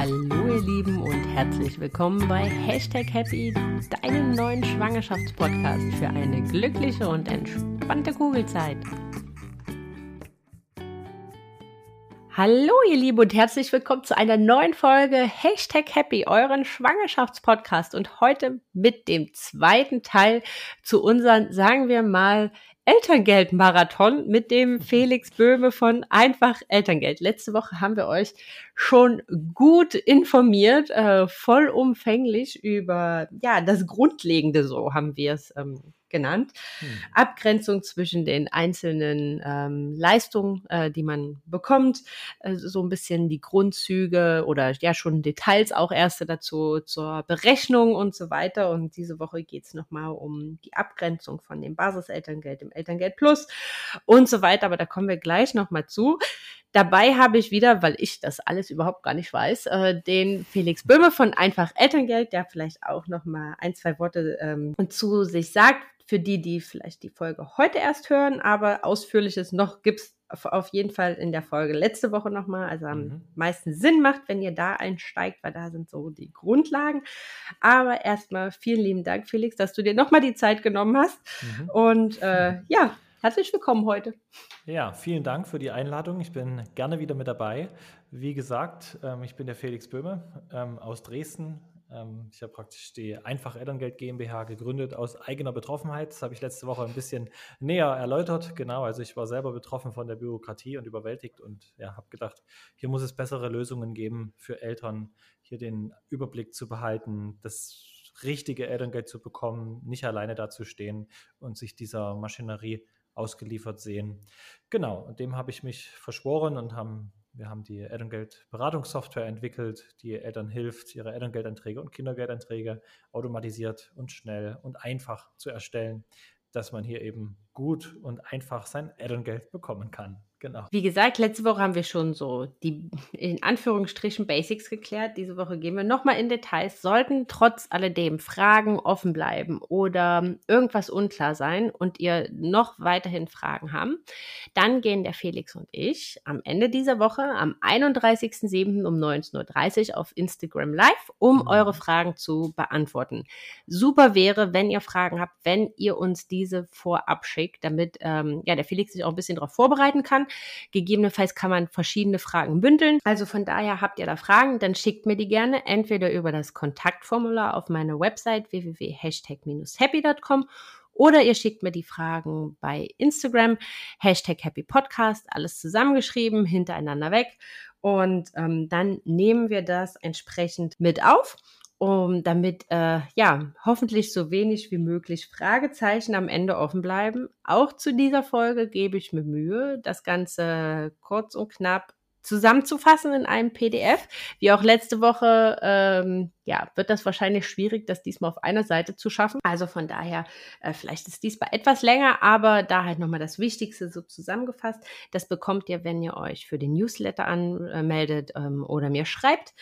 Hallo ihr Lieben und herzlich willkommen bei Hashtag Happy, deinem neuen Schwangerschaftspodcast für eine glückliche und entspannte Kugelzeit. Hallo ihr Lieben und herzlich willkommen zu einer neuen Folge Hashtag Happy, euren Schwangerschaftspodcast und heute mit dem zweiten Teil zu unseren, sagen wir mal, Elterngeldmarathon mit dem Felix Böhme von Einfach Elterngeld. Letzte Woche haben wir euch schon gut informiert, äh, vollumfänglich über ja das Grundlegende, so haben wir es ähm, genannt. Hm. Abgrenzung zwischen den einzelnen ähm, Leistungen, äh, die man bekommt, äh, so ein bisschen die Grundzüge oder ja schon Details auch erste dazu zur Berechnung und so weiter. Und diese Woche geht es nochmal um die Abgrenzung von dem Basiselterngeld, dem Elterngeld Plus und so weiter. Aber da kommen wir gleich nochmal zu. Dabei habe ich wieder, weil ich das alles überhaupt gar nicht weiß, äh, den Felix Böhme von Einfach Elterngeld, der vielleicht auch noch mal ein, zwei Worte ähm, zu sich sagt, für die, die vielleicht die Folge heute erst hören, aber ausführliches noch gibt es auf jeden Fall in der Folge letzte Woche nochmal, also am mhm. meisten Sinn macht, wenn ihr da einsteigt, weil da sind so die Grundlagen. Aber erstmal vielen lieben Dank, Felix, dass du dir nochmal die Zeit genommen hast. Mhm. Und äh, ja, herzlich willkommen heute. Ja, vielen Dank für die Einladung. Ich bin gerne wieder mit dabei. Wie gesagt, ähm, ich bin der Felix Böhme ähm, aus Dresden, ähm, ich habe praktisch die Einfach Elterngeld GmbH gegründet aus eigener Betroffenheit. Das habe ich letzte Woche ein bisschen näher erläutert. Genau, also ich war selber betroffen von der Bürokratie und überwältigt und ja, habe gedacht, hier muss es bessere Lösungen geben für Eltern, hier den Überblick zu behalten, das richtige Elterngeld zu bekommen, nicht alleine dazustehen und sich dieser Maschinerie ausgeliefert sehen. Genau, dem habe ich mich verschworen und haben wir haben die Elterngeld-Beratungssoftware entwickelt, die Eltern hilft, ihre Elterngeldanträge und Kindergeldanträge automatisiert und schnell und einfach zu erstellen, dass man hier eben gut und einfach sein Elterngeld bekommen kann. Genau. Wie gesagt, letzte Woche haben wir schon so die in Anführungsstrichen Basics geklärt. Diese Woche gehen wir nochmal in Details. Sollten trotz alledem Fragen offen bleiben oder irgendwas unklar sein und ihr noch weiterhin Fragen haben, dann gehen der Felix und ich am Ende dieser Woche am 31.07. um 19.30 Uhr auf Instagram Live, um mhm. eure Fragen zu beantworten. Super wäre, wenn ihr Fragen habt, wenn ihr uns diese vorab schickt, damit ähm, ja, der Felix sich auch ein bisschen darauf vorbereiten kann. Gegebenenfalls kann man verschiedene Fragen bündeln. Also von daher habt ihr da Fragen, dann schickt mir die gerne entweder über das Kontaktformular auf meine Website www.hashtag-happy.com oder ihr schickt mir die Fragen bei Instagram, Hashtag Happy Podcast, alles zusammengeschrieben, hintereinander weg. Und ähm, dann nehmen wir das entsprechend mit auf um damit äh, ja hoffentlich so wenig wie möglich Fragezeichen am Ende offen bleiben. Auch zu dieser Folge gebe ich mir Mühe, das Ganze kurz und knapp zusammenzufassen in einem PDF. Wie auch letzte Woche, ähm, ja, wird das wahrscheinlich schwierig, das diesmal auf einer Seite zu schaffen. Also von daher, äh, vielleicht ist diesmal etwas länger, aber da halt nochmal das Wichtigste so zusammengefasst. Das bekommt ihr, wenn ihr euch für den Newsletter anmeldet ähm, oder mir schreibt.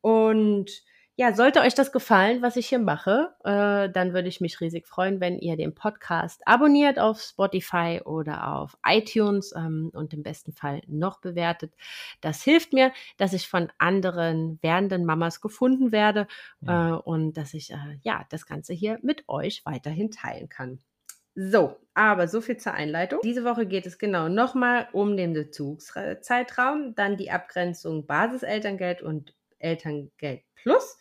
Und ja, sollte euch das gefallen, was ich hier mache, äh, dann würde ich mich riesig freuen, wenn ihr den Podcast abonniert auf Spotify oder auf iTunes ähm, und im besten Fall noch bewertet. Das hilft mir, dass ich von anderen werdenden Mamas gefunden werde ja. äh, und dass ich äh, ja das Ganze hier mit euch weiterhin teilen kann. So, aber so viel zur Einleitung. Diese Woche geht es genau nochmal um den Bezugszeitraum, dann die Abgrenzung Basiselterngeld und Elterngeld Plus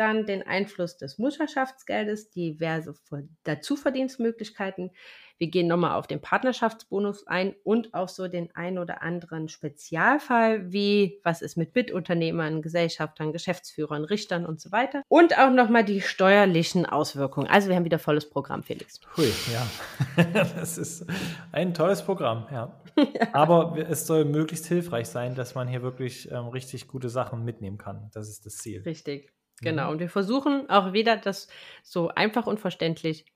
dann den Einfluss des Mutterschaftsgeldes, diverse Dazuverdienstmöglichkeiten. Wir gehen nochmal auf den Partnerschaftsbonus ein und auf so den ein oder anderen Spezialfall, wie was ist mit Bitunternehmern, Gesellschaftern, Geschäftsführern, Richtern und so weiter. Und auch nochmal die steuerlichen Auswirkungen. Also wir haben wieder volles Programm, Felix. Hui, ja. das ist ein tolles Programm, ja. ja. Aber es soll möglichst hilfreich sein, dass man hier wirklich ähm, richtig gute Sachen mitnehmen kann. Das ist das Ziel. Richtig. Genau, mhm. und wir versuchen auch wieder das so einfach und verständlich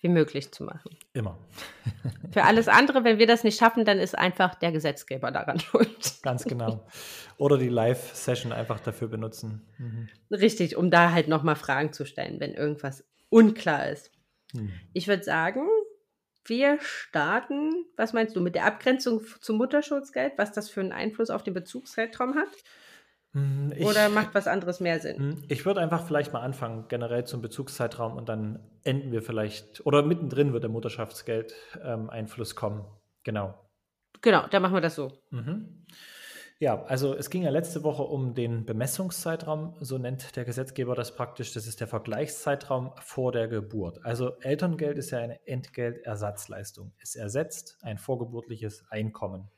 wie möglich zu machen. Immer. Für alles andere, wenn wir das nicht schaffen, dann ist einfach der Gesetzgeber daran schuld. Ganz genau. Oder die Live-Session einfach dafür benutzen. Mhm. Richtig, um da halt nochmal Fragen zu stellen, wenn irgendwas unklar ist. Mhm. Ich würde sagen, wir starten, was meinst du, mit der Abgrenzung zum Mutterschutzgeld, was das für einen Einfluss auf den Bezugszeitraum hat? Hm, ich, Oder macht was anderes mehr Sinn? Hm, ich würde einfach vielleicht mal anfangen, generell zum Bezugszeitraum und dann enden wir vielleicht, oder mittendrin wird der Mutterschaftsgeld ähm, Einfluss kommen. Genau. Genau, dann machen wir das so. Mhm. Ja, also es ging ja letzte Woche um den Bemessungszeitraum, so nennt der Gesetzgeber das praktisch. Das ist der Vergleichszeitraum vor der Geburt. Also Elterngeld ist ja eine Entgeltersatzleistung. Es ersetzt ein vorgeburtliches Einkommen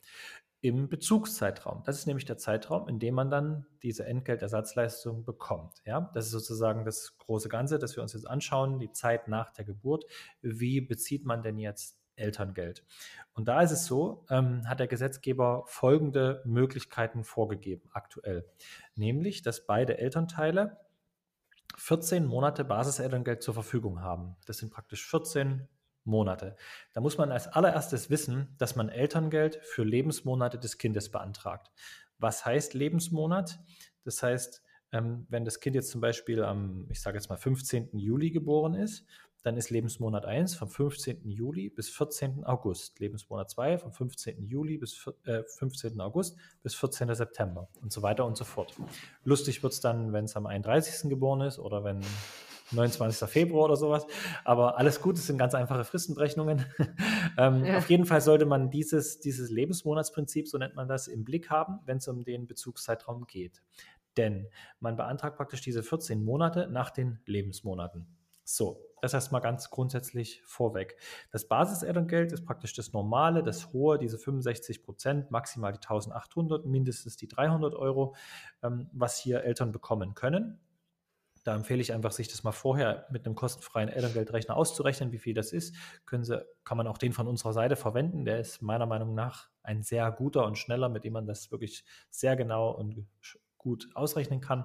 im Bezugszeitraum. Das ist nämlich der Zeitraum, in dem man dann diese Entgeltersatzleistung bekommt. Ja, das ist sozusagen das große Ganze, das wir uns jetzt anschauen, die Zeit nach der Geburt. Wie bezieht man denn jetzt Elterngeld? Und da ist es so, ähm, hat der Gesetzgeber folgende Möglichkeiten vorgegeben aktuell. Nämlich, dass beide Elternteile 14 Monate Basiselterngeld zur Verfügung haben. Das sind praktisch 14 Monate. Da muss man als allererstes wissen, dass man Elterngeld für Lebensmonate des Kindes beantragt. Was heißt Lebensmonat? Das heißt, ähm, wenn das Kind jetzt zum Beispiel am, ich sage jetzt mal, 15. Juli geboren ist, dann ist Lebensmonat 1 vom 15. Juli bis 14. August. Lebensmonat 2 vom 15. Juli bis äh, 15. August bis 14. September und so weiter und so fort. Lustig wird es dann, wenn es am 31. geboren ist oder wenn 29. Februar oder sowas. Aber alles gut, es sind ganz einfache Fristenberechnungen. ähm, ja. Auf jeden Fall sollte man dieses, dieses Lebensmonatsprinzip, so nennt man das, im Blick haben, wenn es um den Bezugszeitraum geht. Denn man beantragt praktisch diese 14 Monate nach den Lebensmonaten. So, das erstmal ganz grundsätzlich vorweg. Das Basiselterngeld ist praktisch das normale, das hohe, diese 65 Prozent, maximal die 1800, mindestens die 300 Euro, ähm, was hier Eltern bekommen können. Da empfehle ich einfach, sich das mal vorher mit einem kostenfreien Elterngeldrechner auszurechnen, wie viel das ist. Können Sie, kann man auch den von unserer Seite verwenden. Der ist meiner Meinung nach ein sehr guter und schneller, mit dem man das wirklich sehr genau und gut ausrechnen kann.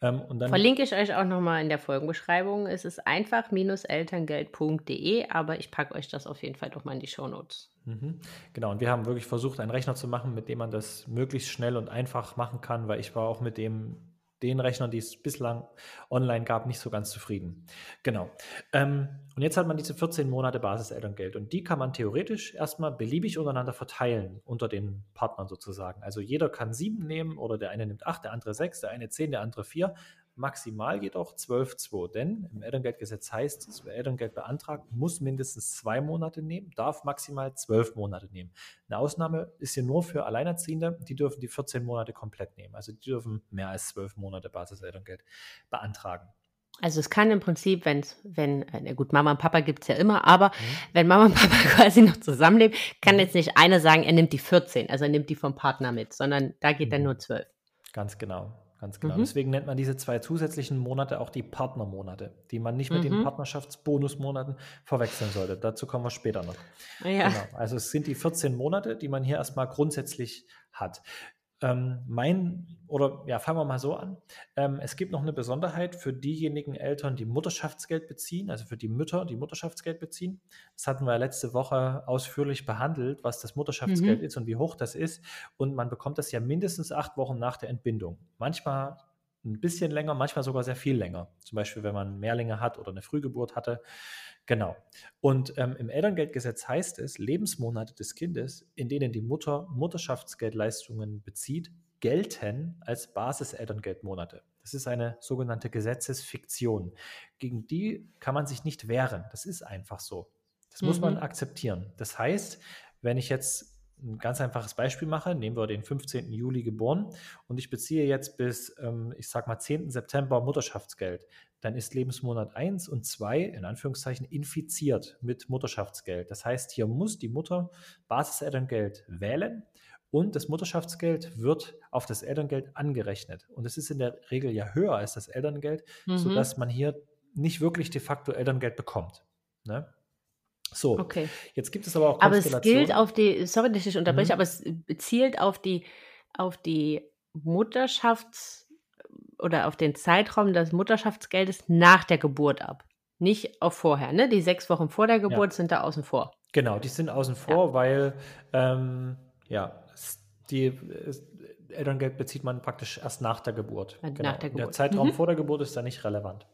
Ähm, und dann Verlinke ich euch auch nochmal in der Folgenbeschreibung. Es ist einfach-elterngeld.de, aber ich packe euch das auf jeden Fall doch mal in die Shownotes. Mhm. Genau, und wir haben wirklich versucht, einen Rechner zu machen, mit dem man das möglichst schnell und einfach machen kann, weil ich war auch mit dem den Rechnern, die es bislang online gab, nicht so ganz zufrieden. Genau. Ähm, und jetzt hat man diese 14 Monate Basiselterngeld und die kann man theoretisch erstmal beliebig untereinander verteilen unter den Partnern sozusagen. Also jeder kann sieben nehmen oder der eine nimmt acht, der andere sechs, der eine zehn, der andere vier maximal jedoch 12,2. Denn im Elterngeldgesetz heißt es, wer Elterngeld beantragt, muss mindestens zwei Monate nehmen, darf maximal zwölf Monate nehmen. Eine Ausnahme ist hier nur für Alleinerziehende, die dürfen die 14 Monate komplett nehmen. Also die dürfen mehr als zwölf Monate Basiselterngeld beantragen. Also es kann im Prinzip, wenn's, wenn, äh, gut, Mama und Papa gibt es ja immer, aber mhm. wenn Mama und Papa quasi noch zusammenleben, kann jetzt nicht einer sagen, er nimmt die 14, also er nimmt die vom Partner mit, sondern da geht mhm. dann nur 12. Ganz genau. Ganz genau. Mhm. Deswegen nennt man diese zwei zusätzlichen Monate auch die Partnermonate, die man nicht mit mhm. den Partnerschaftsbonusmonaten verwechseln sollte. Dazu kommen wir später noch. Ja. Genau. Also es sind die 14 Monate, die man hier erstmal grundsätzlich hat. Ähm, mein, oder ja, fangen wir mal so an. Ähm, es gibt noch eine Besonderheit für diejenigen Eltern, die Mutterschaftsgeld beziehen, also für die Mütter, die Mutterschaftsgeld beziehen. Das hatten wir letzte Woche ausführlich behandelt, was das Mutterschaftsgeld mhm. ist und wie hoch das ist. Und man bekommt das ja mindestens acht Wochen nach der Entbindung. Manchmal ein bisschen länger, manchmal sogar sehr viel länger. Zum Beispiel, wenn man Mehrlinge hat oder eine Frühgeburt hatte. Genau. Und ähm, im Elterngeldgesetz heißt es, Lebensmonate des Kindes, in denen die Mutter Mutterschaftsgeldleistungen bezieht, gelten als Basiselterngeldmonate. Das ist eine sogenannte Gesetzesfiktion. Gegen die kann man sich nicht wehren. Das ist einfach so. Das mhm. muss man mhm. akzeptieren. Das heißt, wenn ich jetzt ein ganz einfaches Beispiel mache, nehmen wir den 15. Juli geboren und ich beziehe jetzt bis, ähm, ich sag mal, 10. September Mutterschaftsgeld, dann ist Lebensmonat 1 und 2 in Anführungszeichen infiziert mit Mutterschaftsgeld. Das heißt, hier muss die Mutter Basiselterngeld wählen und das Mutterschaftsgeld wird auf das Elterngeld angerechnet. Und es ist in der Regel ja höher als das Elterngeld, mhm. sodass man hier nicht wirklich de facto Elterngeld bekommt. Ne? So, okay. jetzt gibt es aber auch Aber es gilt auf die, sorry, dass ich unterbreche, mhm. aber es zielt auf die, auf die Mutterschafts- oder auf den Zeitraum des Mutterschaftsgeldes nach der Geburt ab. Nicht auf vorher, ne? Die sechs Wochen vor der Geburt ja. sind da außen vor. Genau, die sind außen vor, ja. weil ähm, ja, die Elterngeld bezieht man praktisch erst nach der Geburt. Genau. Nach der, Geburt. der Zeitraum mhm. vor der Geburt ist da nicht relevant.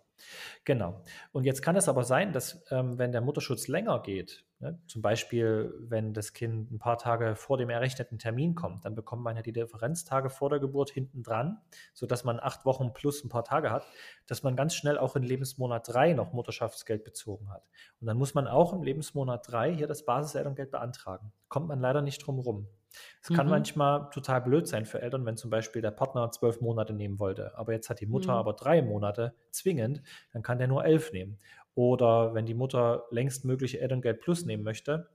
Genau. Und jetzt kann es aber sein, dass ähm, wenn der Mutterschutz länger geht, Ne? Zum Beispiel, wenn das Kind ein paar Tage vor dem errechneten Termin kommt, dann bekommt man ja die Differenztage vor der Geburt hinten dran, sodass man acht Wochen plus ein paar Tage hat, dass man ganz schnell auch in Lebensmonat drei noch Mutterschaftsgeld bezogen hat. Und dann muss man auch im Lebensmonat drei hier das Basiselterngeld beantragen. Kommt man leider nicht drum rum. Es kann mhm. manchmal total blöd sein für Eltern, wenn zum Beispiel der Partner zwölf Monate nehmen wollte, aber jetzt hat die Mutter mhm. aber drei Monate zwingend, dann kann der nur elf nehmen. Oder wenn die Mutter längst mögliche Elterngeld Plus nehmen möchte,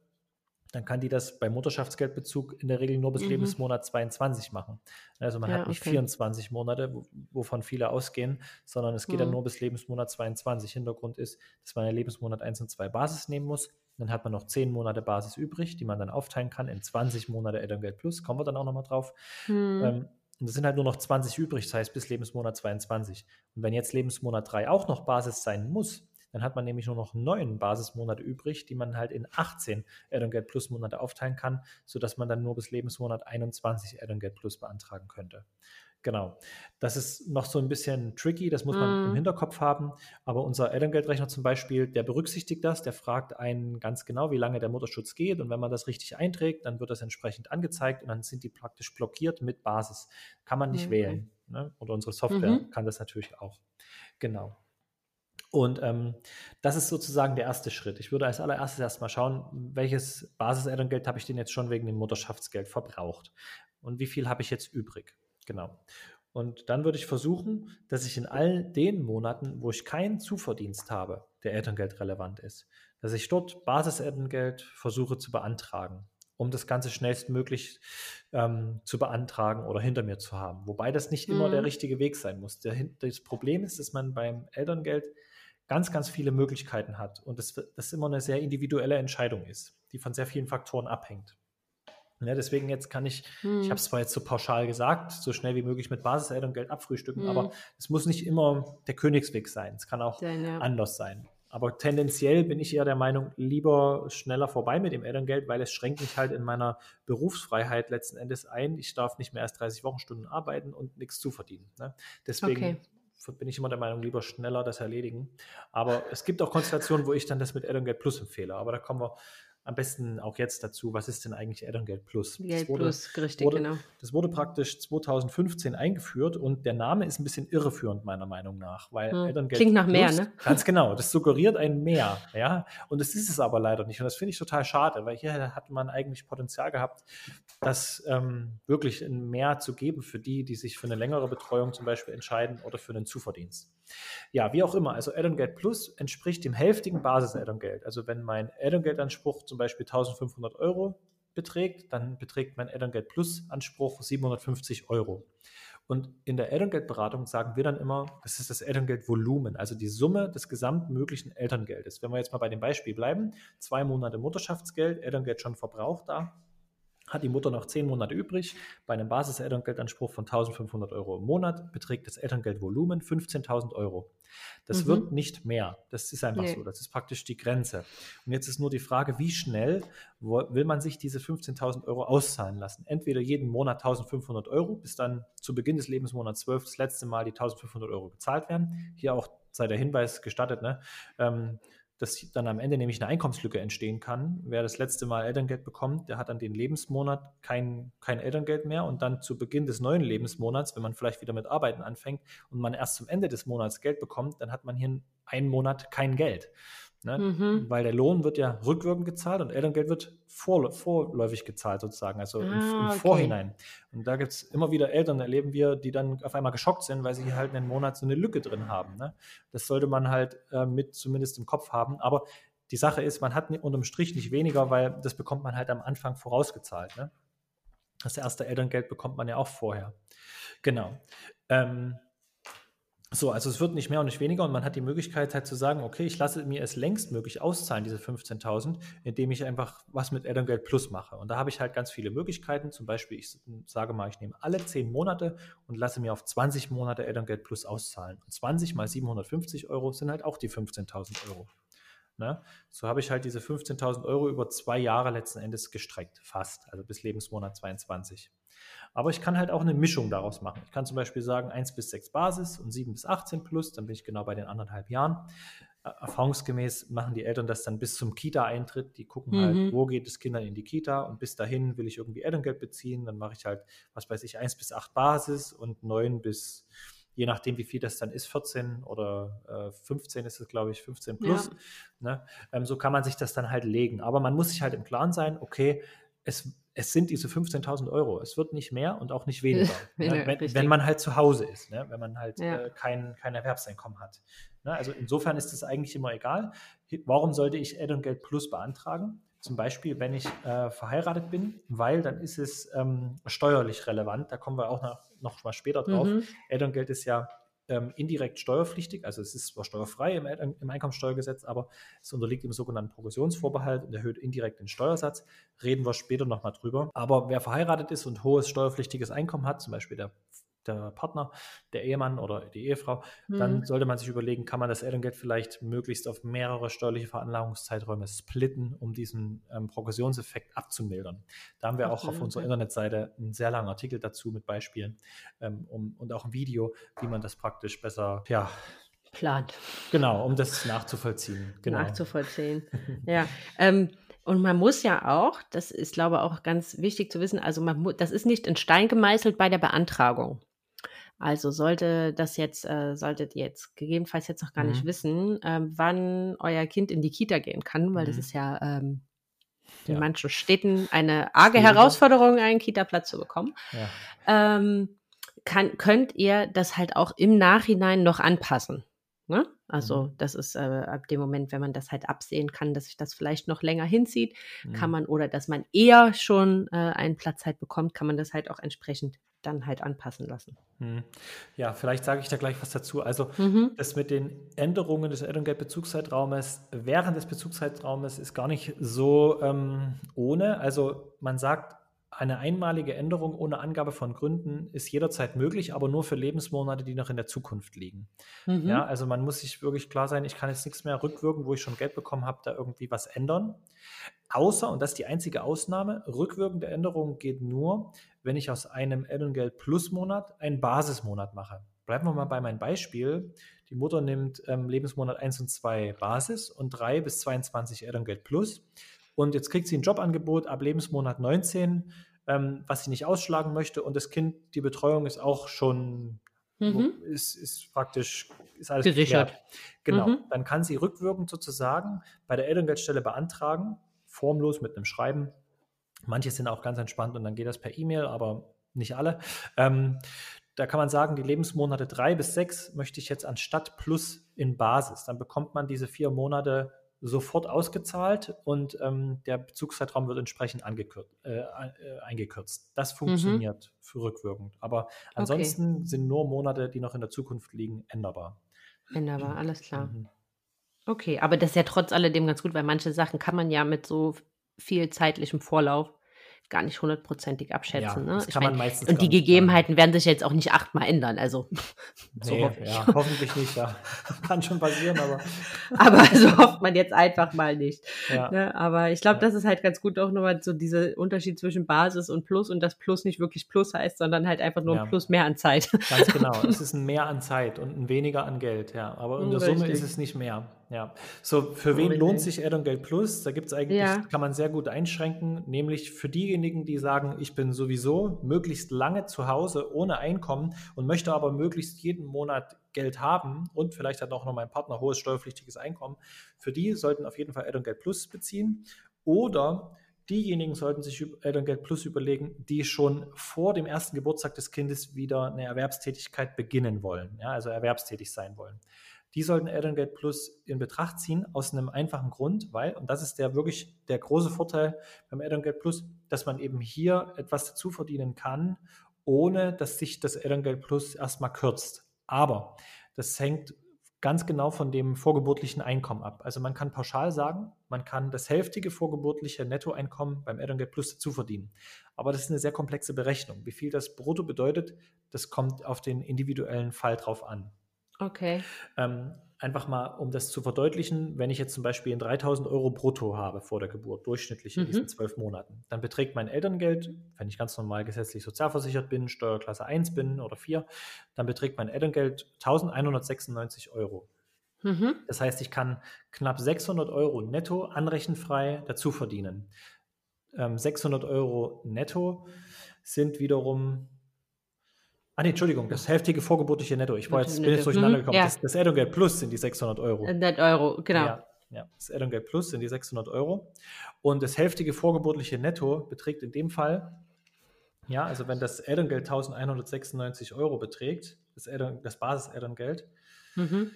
dann kann die das bei Mutterschaftsgeldbezug in der Regel nur bis mhm. Lebensmonat 22 machen. Also man ja, hat nicht okay. 24 Monate, wovon viele ausgehen, sondern es geht mhm. dann nur bis Lebensmonat 22. Hintergrund ist, dass man in Lebensmonat 1 und 2 Basis nehmen muss. Dann hat man noch 10 Monate Basis übrig, die man dann aufteilen kann in 20 Monate Elterngeld Plus. Kommen wir dann auch nochmal drauf. Mhm. Ähm, und es sind halt nur noch 20 übrig, das heißt bis Lebensmonat 22. Und wenn jetzt Lebensmonat 3 auch noch Basis sein muss, dann hat man nämlich nur noch neun Basismonate übrig, die man halt in 18 Elterngeld Plus Monate aufteilen kann, sodass man dann nur bis Lebensmonat 21 Elterngeld Plus beantragen könnte. Genau. Das ist noch so ein bisschen tricky, das muss man mm. im. Hinterkopf haben. Aber unser Elterngeldrechner zum Beispiel, der berücksichtigt das, der fragt einen ganz genau, wie lange der Mutterschutz geht. Und wenn man das richtig einträgt, dann wird das entsprechend angezeigt und dann sind die praktisch blockiert mit Basis. Kann man nicht okay. wählen. Ne? Oder unsere Software mhm. kann das natürlich auch. Genau. Und ähm, das ist sozusagen der erste Schritt. Ich würde als allererstes erstmal schauen, welches Basiselterngeld habe ich denn jetzt schon wegen dem Mutterschaftsgeld verbraucht und wie viel habe ich jetzt übrig. Genau. Und dann würde ich versuchen, dass ich in all den Monaten, wo ich keinen Zuverdienst habe, der Elterngeld relevant ist, dass ich dort Basiselterngeld versuche zu beantragen, um das Ganze schnellstmöglich ähm, zu beantragen oder hinter mir zu haben. Wobei das nicht mhm. immer der mhm. richtige Weg sein muss. Der, das Problem ist, dass man beim Elterngeld ganz, ganz viele Möglichkeiten hat und das, das immer eine sehr individuelle Entscheidung ist, die von sehr vielen Faktoren abhängt. Ja, deswegen jetzt kann ich, hm. ich habe es zwar jetzt so pauschal gesagt, so schnell wie möglich mit Basiselterngeld abfrühstücken, hm. aber es muss nicht immer der Königsweg sein. Es kann auch ja. anders sein. Aber tendenziell bin ich eher der Meinung, lieber schneller vorbei mit dem Elterngeld, weil es schränkt mich halt in meiner Berufsfreiheit letzten Endes ein. Ich darf nicht mehr als 30 Wochenstunden arbeiten und nichts zuverdienen. Ne? Deswegen okay bin ich immer der Meinung, lieber schneller das erledigen. Aber es gibt auch Konstellationen, wo ich dann das mit Elterngeld Plus empfehle. Aber da kommen wir am besten auch jetzt dazu, was ist denn eigentlich Elterngeld Plus? Geld wurde, Plus, richtig, wurde, genau. Das wurde praktisch 2015 eingeführt und der Name ist ein bisschen irreführend, meiner Meinung nach, weil hm. Elterngeld Klingt nach mehr, ne? Ganz genau, das suggeriert ein Mehr, ja, und das ist es aber leider nicht und das finde ich total schade, weil hier hat man eigentlich Potenzial gehabt, das ähm, wirklich ein Mehr zu geben für die, die sich für eine längere Betreuung zum Beispiel entscheiden oder für einen Zuverdienst. Ja, wie auch immer, also Elterngeld Plus entspricht dem hälftigen Basis-Elterngeld. Also wenn mein Elterngeldanspruch zum Beispiel 1500 Euro beträgt, dann beträgt mein Elterngeld Plus Anspruch 750 Euro. Und in der Elterngeldberatung sagen wir dann immer, das ist das Elterngeldvolumen, also die Summe des gesamten möglichen Elterngeldes. Wenn wir jetzt mal bei dem Beispiel bleiben, zwei Monate Mutterschaftsgeld, Elterngeld schon verbraucht da, hat die Mutter noch zehn Monate übrig. Bei einem Basiselterngeldanspruch von 1500 Euro im Monat beträgt das Elterngeldvolumen 15.000 Euro. Das mhm. wird nicht mehr. Das ist einfach nee. so. Das ist praktisch die Grenze. Und jetzt ist nur die Frage, wie schnell will man sich diese 15.000 Euro auszahlen lassen? Entweder jeden Monat 1.500 Euro, bis dann zu Beginn des Lebensmonats 12 das letzte Mal die 1.500 Euro gezahlt werden. Hier auch sei der Hinweis gestattet, ne? Ähm, dass dann am Ende nämlich eine Einkommenslücke entstehen kann. Wer das letzte Mal Elterngeld bekommt, der hat dann den Lebensmonat kein, kein Elterngeld mehr und dann zu Beginn des neuen Lebensmonats, wenn man vielleicht wieder mit Arbeiten anfängt und man erst zum Ende des Monats Geld bekommt, dann hat man hier einen Monat kein Geld. Ne? Mhm. Weil der Lohn wird ja rückwirkend gezahlt und Elterngeld wird vor, vorläufig gezahlt sozusagen, also ah, im, im okay. Vorhinein. Und da gibt es immer wieder Eltern, erleben wir, die dann auf einmal geschockt sind, weil sie halt einen Monat so eine Lücke drin haben. Ne? Das sollte man halt äh, mit zumindest im Kopf haben. Aber die Sache ist, man hat unterm Strich nicht weniger, weil das bekommt man halt am Anfang vorausgezahlt. Ne? Das erste Elterngeld bekommt man ja auch vorher. Genau. Ähm, so, also es wird nicht mehr und nicht weniger und man hat die Möglichkeit halt zu sagen, okay, ich lasse mir es längst möglich auszahlen, diese 15.000, indem ich einfach was mit Elterngeld Plus mache. Und da habe ich halt ganz viele Möglichkeiten. Zum Beispiel, ich sage mal, ich nehme alle 10 Monate und lasse mir auf 20 Monate Elterngeld Plus auszahlen. Und 20 mal 750 Euro sind halt auch die 15.000 Euro. Ne? So habe ich halt diese 15.000 Euro über zwei Jahre letzten Endes gestreckt, fast, also bis Lebensmonat 22. Aber ich kann halt auch eine Mischung daraus machen. Ich kann zum Beispiel sagen 1 bis 6 Basis und 7 bis 18 plus, dann bin ich genau bei den anderthalb Jahren. Äh, erfahrungsgemäß machen die Eltern das dann bis zum Kita-Eintritt. Die gucken halt, Mhm. wo geht es Kindern in die Kita und bis dahin will ich irgendwie Elterngeld beziehen. Dann mache ich halt, was weiß ich, 1 bis 8 Basis und 9 bis, je nachdem, wie viel das dann ist, 14 oder äh, 15 ist es, glaube ich, 15 plus. Ne? Ähm, so kann man sich das dann halt legen. Aber man muss sich halt im Klaren sein, okay, es, es sind diese 15.000 Euro. Es wird nicht mehr und auch nicht weniger. Ne? wenn, wenn man halt zu Hause ist, ne? wenn man halt Ja. äh, kein, kein Erwerbseinkommen hat. Ne? Also insofern ist es eigentlich immer egal. Warum sollte ich Elterngeld Plus beantragen? Zum Beispiel, wenn ich äh, verheiratet bin, weil dann ist es ähm, steuerlich relevant. Da kommen wir auch noch, noch mal später drauf. Mhm. Elterngeld ist ja ähm, indirekt steuerpflichtig, also es ist zwar steuerfrei im, im Einkommensteuergesetz, aber es unterliegt dem sogenannten Progressionsvorbehalt und erhöht indirekt den Steuersatz. Reden wir später nochmal drüber. Aber wer verheiratet ist und hohes steuerpflichtiges Einkommen hat, zum Beispiel der, der Partner, der Ehemann oder die Ehefrau, dann Mhm. sollte man sich überlegen, kann man das Elterngeld vielleicht möglichst auf mehrere steuerliche Veranlagungszeiträume splitten, um diesen ähm, Progressionseffekt abzumildern. Da haben wir auch auf unserer. Internetseite einen sehr langen Artikel dazu mit Beispielen ähm, um, und auch ein Video, wie man das praktisch besser, ja, Plant. genau, um das nachzuvollziehen. Genau. nachzuvollziehen. ja. Ähm, und man muss ja auch, das ist, glaube ich, auch ganz wichtig zu wissen, also man das ist nicht in Stein gemeißelt bei der Beantragung. Also sollte das jetzt, äh, solltet ihr jetzt gegebenenfalls jetzt noch gar nicht Mhm. wissen, ähm, wann euer Kind in die Kita gehen kann, weil das Mhm. ist ja ähm, in Ja. manchen Städten eine arge Schwieriger. Herausforderung, einen Kita-Platz zu bekommen. Ja. ähm, kann, könnt ihr das halt auch im Nachhinein noch anpassen. Ne? Also Mhm. das ist äh, ab dem Moment, wenn man das halt absehen kann, dass sich das vielleicht noch länger hinzieht, kann Mhm. man oder dass man eher schon äh, einen Platz halt bekommt, kann man das halt auch entsprechend dann halt anpassen lassen. Mhm. Ja, vielleicht sage ich da gleich was dazu. Also Mhm. das mit den Änderungen des Elterngeldbezugszeitraumes während des Bezugszeitraumes ist gar nicht so ähm, ohne. Also man sagt, eine einmalige Änderung ohne Angabe von Gründen ist jederzeit möglich, aber nur für Lebensmonate, die noch in der Zukunft liegen. Mhm. Ja, also man muss sich wirklich klar sein, ich kann jetzt nichts mehr rückwirken, wo ich schon Geld bekommen habe, da irgendwie was ändern. Außer, und das ist die einzige Ausnahme, rückwirkende Änderung geht nur, wenn ich aus einem Elterngeld Plus Monat einen Basismonat mache. Bleiben wir mal bei meinem Beispiel. Die Mutter nimmt ähm, Lebensmonat 1 und 2 Basis und 3 bis 22 Elterngeld Plus. Und jetzt kriegt sie ein Jobangebot ab Lebensmonat 19, ähm, was sie nicht ausschlagen möchte. Und das Kind, die Betreuung ist auch schon Mhm. ist, ist praktisch ist alles Gesichert. geklärt. Genau. Mhm. Dann kann sie rückwirkend sozusagen bei der Elterngeldstelle beantragen, formlos mit einem Schreiben. Manche sind auch ganz entspannt und dann geht das per E-Mail, aber nicht alle. Ähm, da kann man sagen, die Lebensmonate drei bis sechs möchte ich jetzt anstatt plus in Basis. Dann bekommt man diese vier Monate sofort ausgezahlt und ähm, der Bezugszeitraum wird entsprechend äh, äh, eingekürzt. Das funktioniert für rückwirkend. Aber ansonsten sind nur Monate, die noch in der Zukunft liegen, änderbar. Änderbar, alles klar. Mhm. Okay, aber das ist ja trotz alledem ganz gut, weil manche Sachen kann man ja mit so viel zeitlichem Vorlauf gar nicht hundertprozentig abschätzen. Ja, ne? Ich mein, meistens und die Gegebenheiten werden sich jetzt auch nicht achtmal ändern. Also so Nee, hoffe ja, hoffentlich nicht, ja. Kann schon passieren, aber Aber so hofft man jetzt einfach mal nicht. Ne? Aber ich glaube, das ist halt ganz gut auch nochmal so dieser Unterschied zwischen Basis und Plus und das Plus nicht wirklich Plus heißt, sondern halt einfach nur ein Plus mehr an Zeit. Ganz genau. Es ist ein Mehr an Zeit und ein weniger an Geld, ja. Aber in der Summe Richtig. ist es nicht mehr. Ja. So, für wen lohnt sich Elterngeld Plus? Da gibt es eigentlich, Ja. kann man sehr gut einschränken, nämlich für diejenigen, die sagen, ich bin sowieso möglichst lange zu Hause ohne Einkommen und möchte aber möglichst jeden Monat Geld haben und vielleicht hat auch noch mein Partner hohes steuerpflichtiges Einkommen. Für die sollten auf jeden Fall Elterngeld Plus beziehen. Oder diejenigen sollten sich über- Elterngeld Plus überlegen, die schon vor dem ersten Geburtstag des Kindes wieder eine Erwerbstätigkeit beginnen wollen, ja, also erwerbstätig sein wollen. Die sollten Elterngeld Plus in Betracht ziehen, aus einem einfachen Grund, weil, und das ist der wirklich der große Vorteil beim Elterngeld Plus, dass man eben hier etwas dazu verdienen kann, ohne dass sich das Elterngeld Plus erstmal kürzt. Aber das hängt ganz genau von dem vorgeburtlichen Einkommen ab. Also man kann pauschal sagen, man kann das hälftige vorgeburtliche Nettoeinkommen beim Elterngeld Plus dazu verdienen. Aber das ist eine sehr komplexe Berechnung. Wie viel das brutto bedeutet, das kommt auf den individuellen Fall drauf an. Okay. Ähm, einfach mal, um das zu verdeutlichen, wenn ich jetzt zum Beispiel 3000 Euro brutto habe vor der Geburt, durchschnittlich in diesen Mhm. zwölf Monaten, dann beträgt mein Elterngeld, wenn ich ganz normal gesetzlich sozialversichert bin, Steuerklasse 1 bin oder 4, dann beträgt mein Elterngeld 1196 Euro. Mhm. Das heißt, ich kann knapp 600 Euro netto anrechenfrei dazu verdienen. Ähm, 600 Euro netto sind wiederum. Ah, nee, Entschuldigung, das heftige vorgeburtliche Netto. Ich war jetzt, bin jetzt durcheinander Mhm, gekommen. ja. Das, das Elterngeld Plus sind die 600 Euro. 100 Euro, genau. Ja, ja, das Elterngeld Plus sind die 600 Euro. Und das hälftige vorgeburtliche Netto beträgt in dem Fall, ja, also wenn das Elterngeld 1196 Euro beträgt, das, Eltern, das Basis-Elterngeld, Mhm.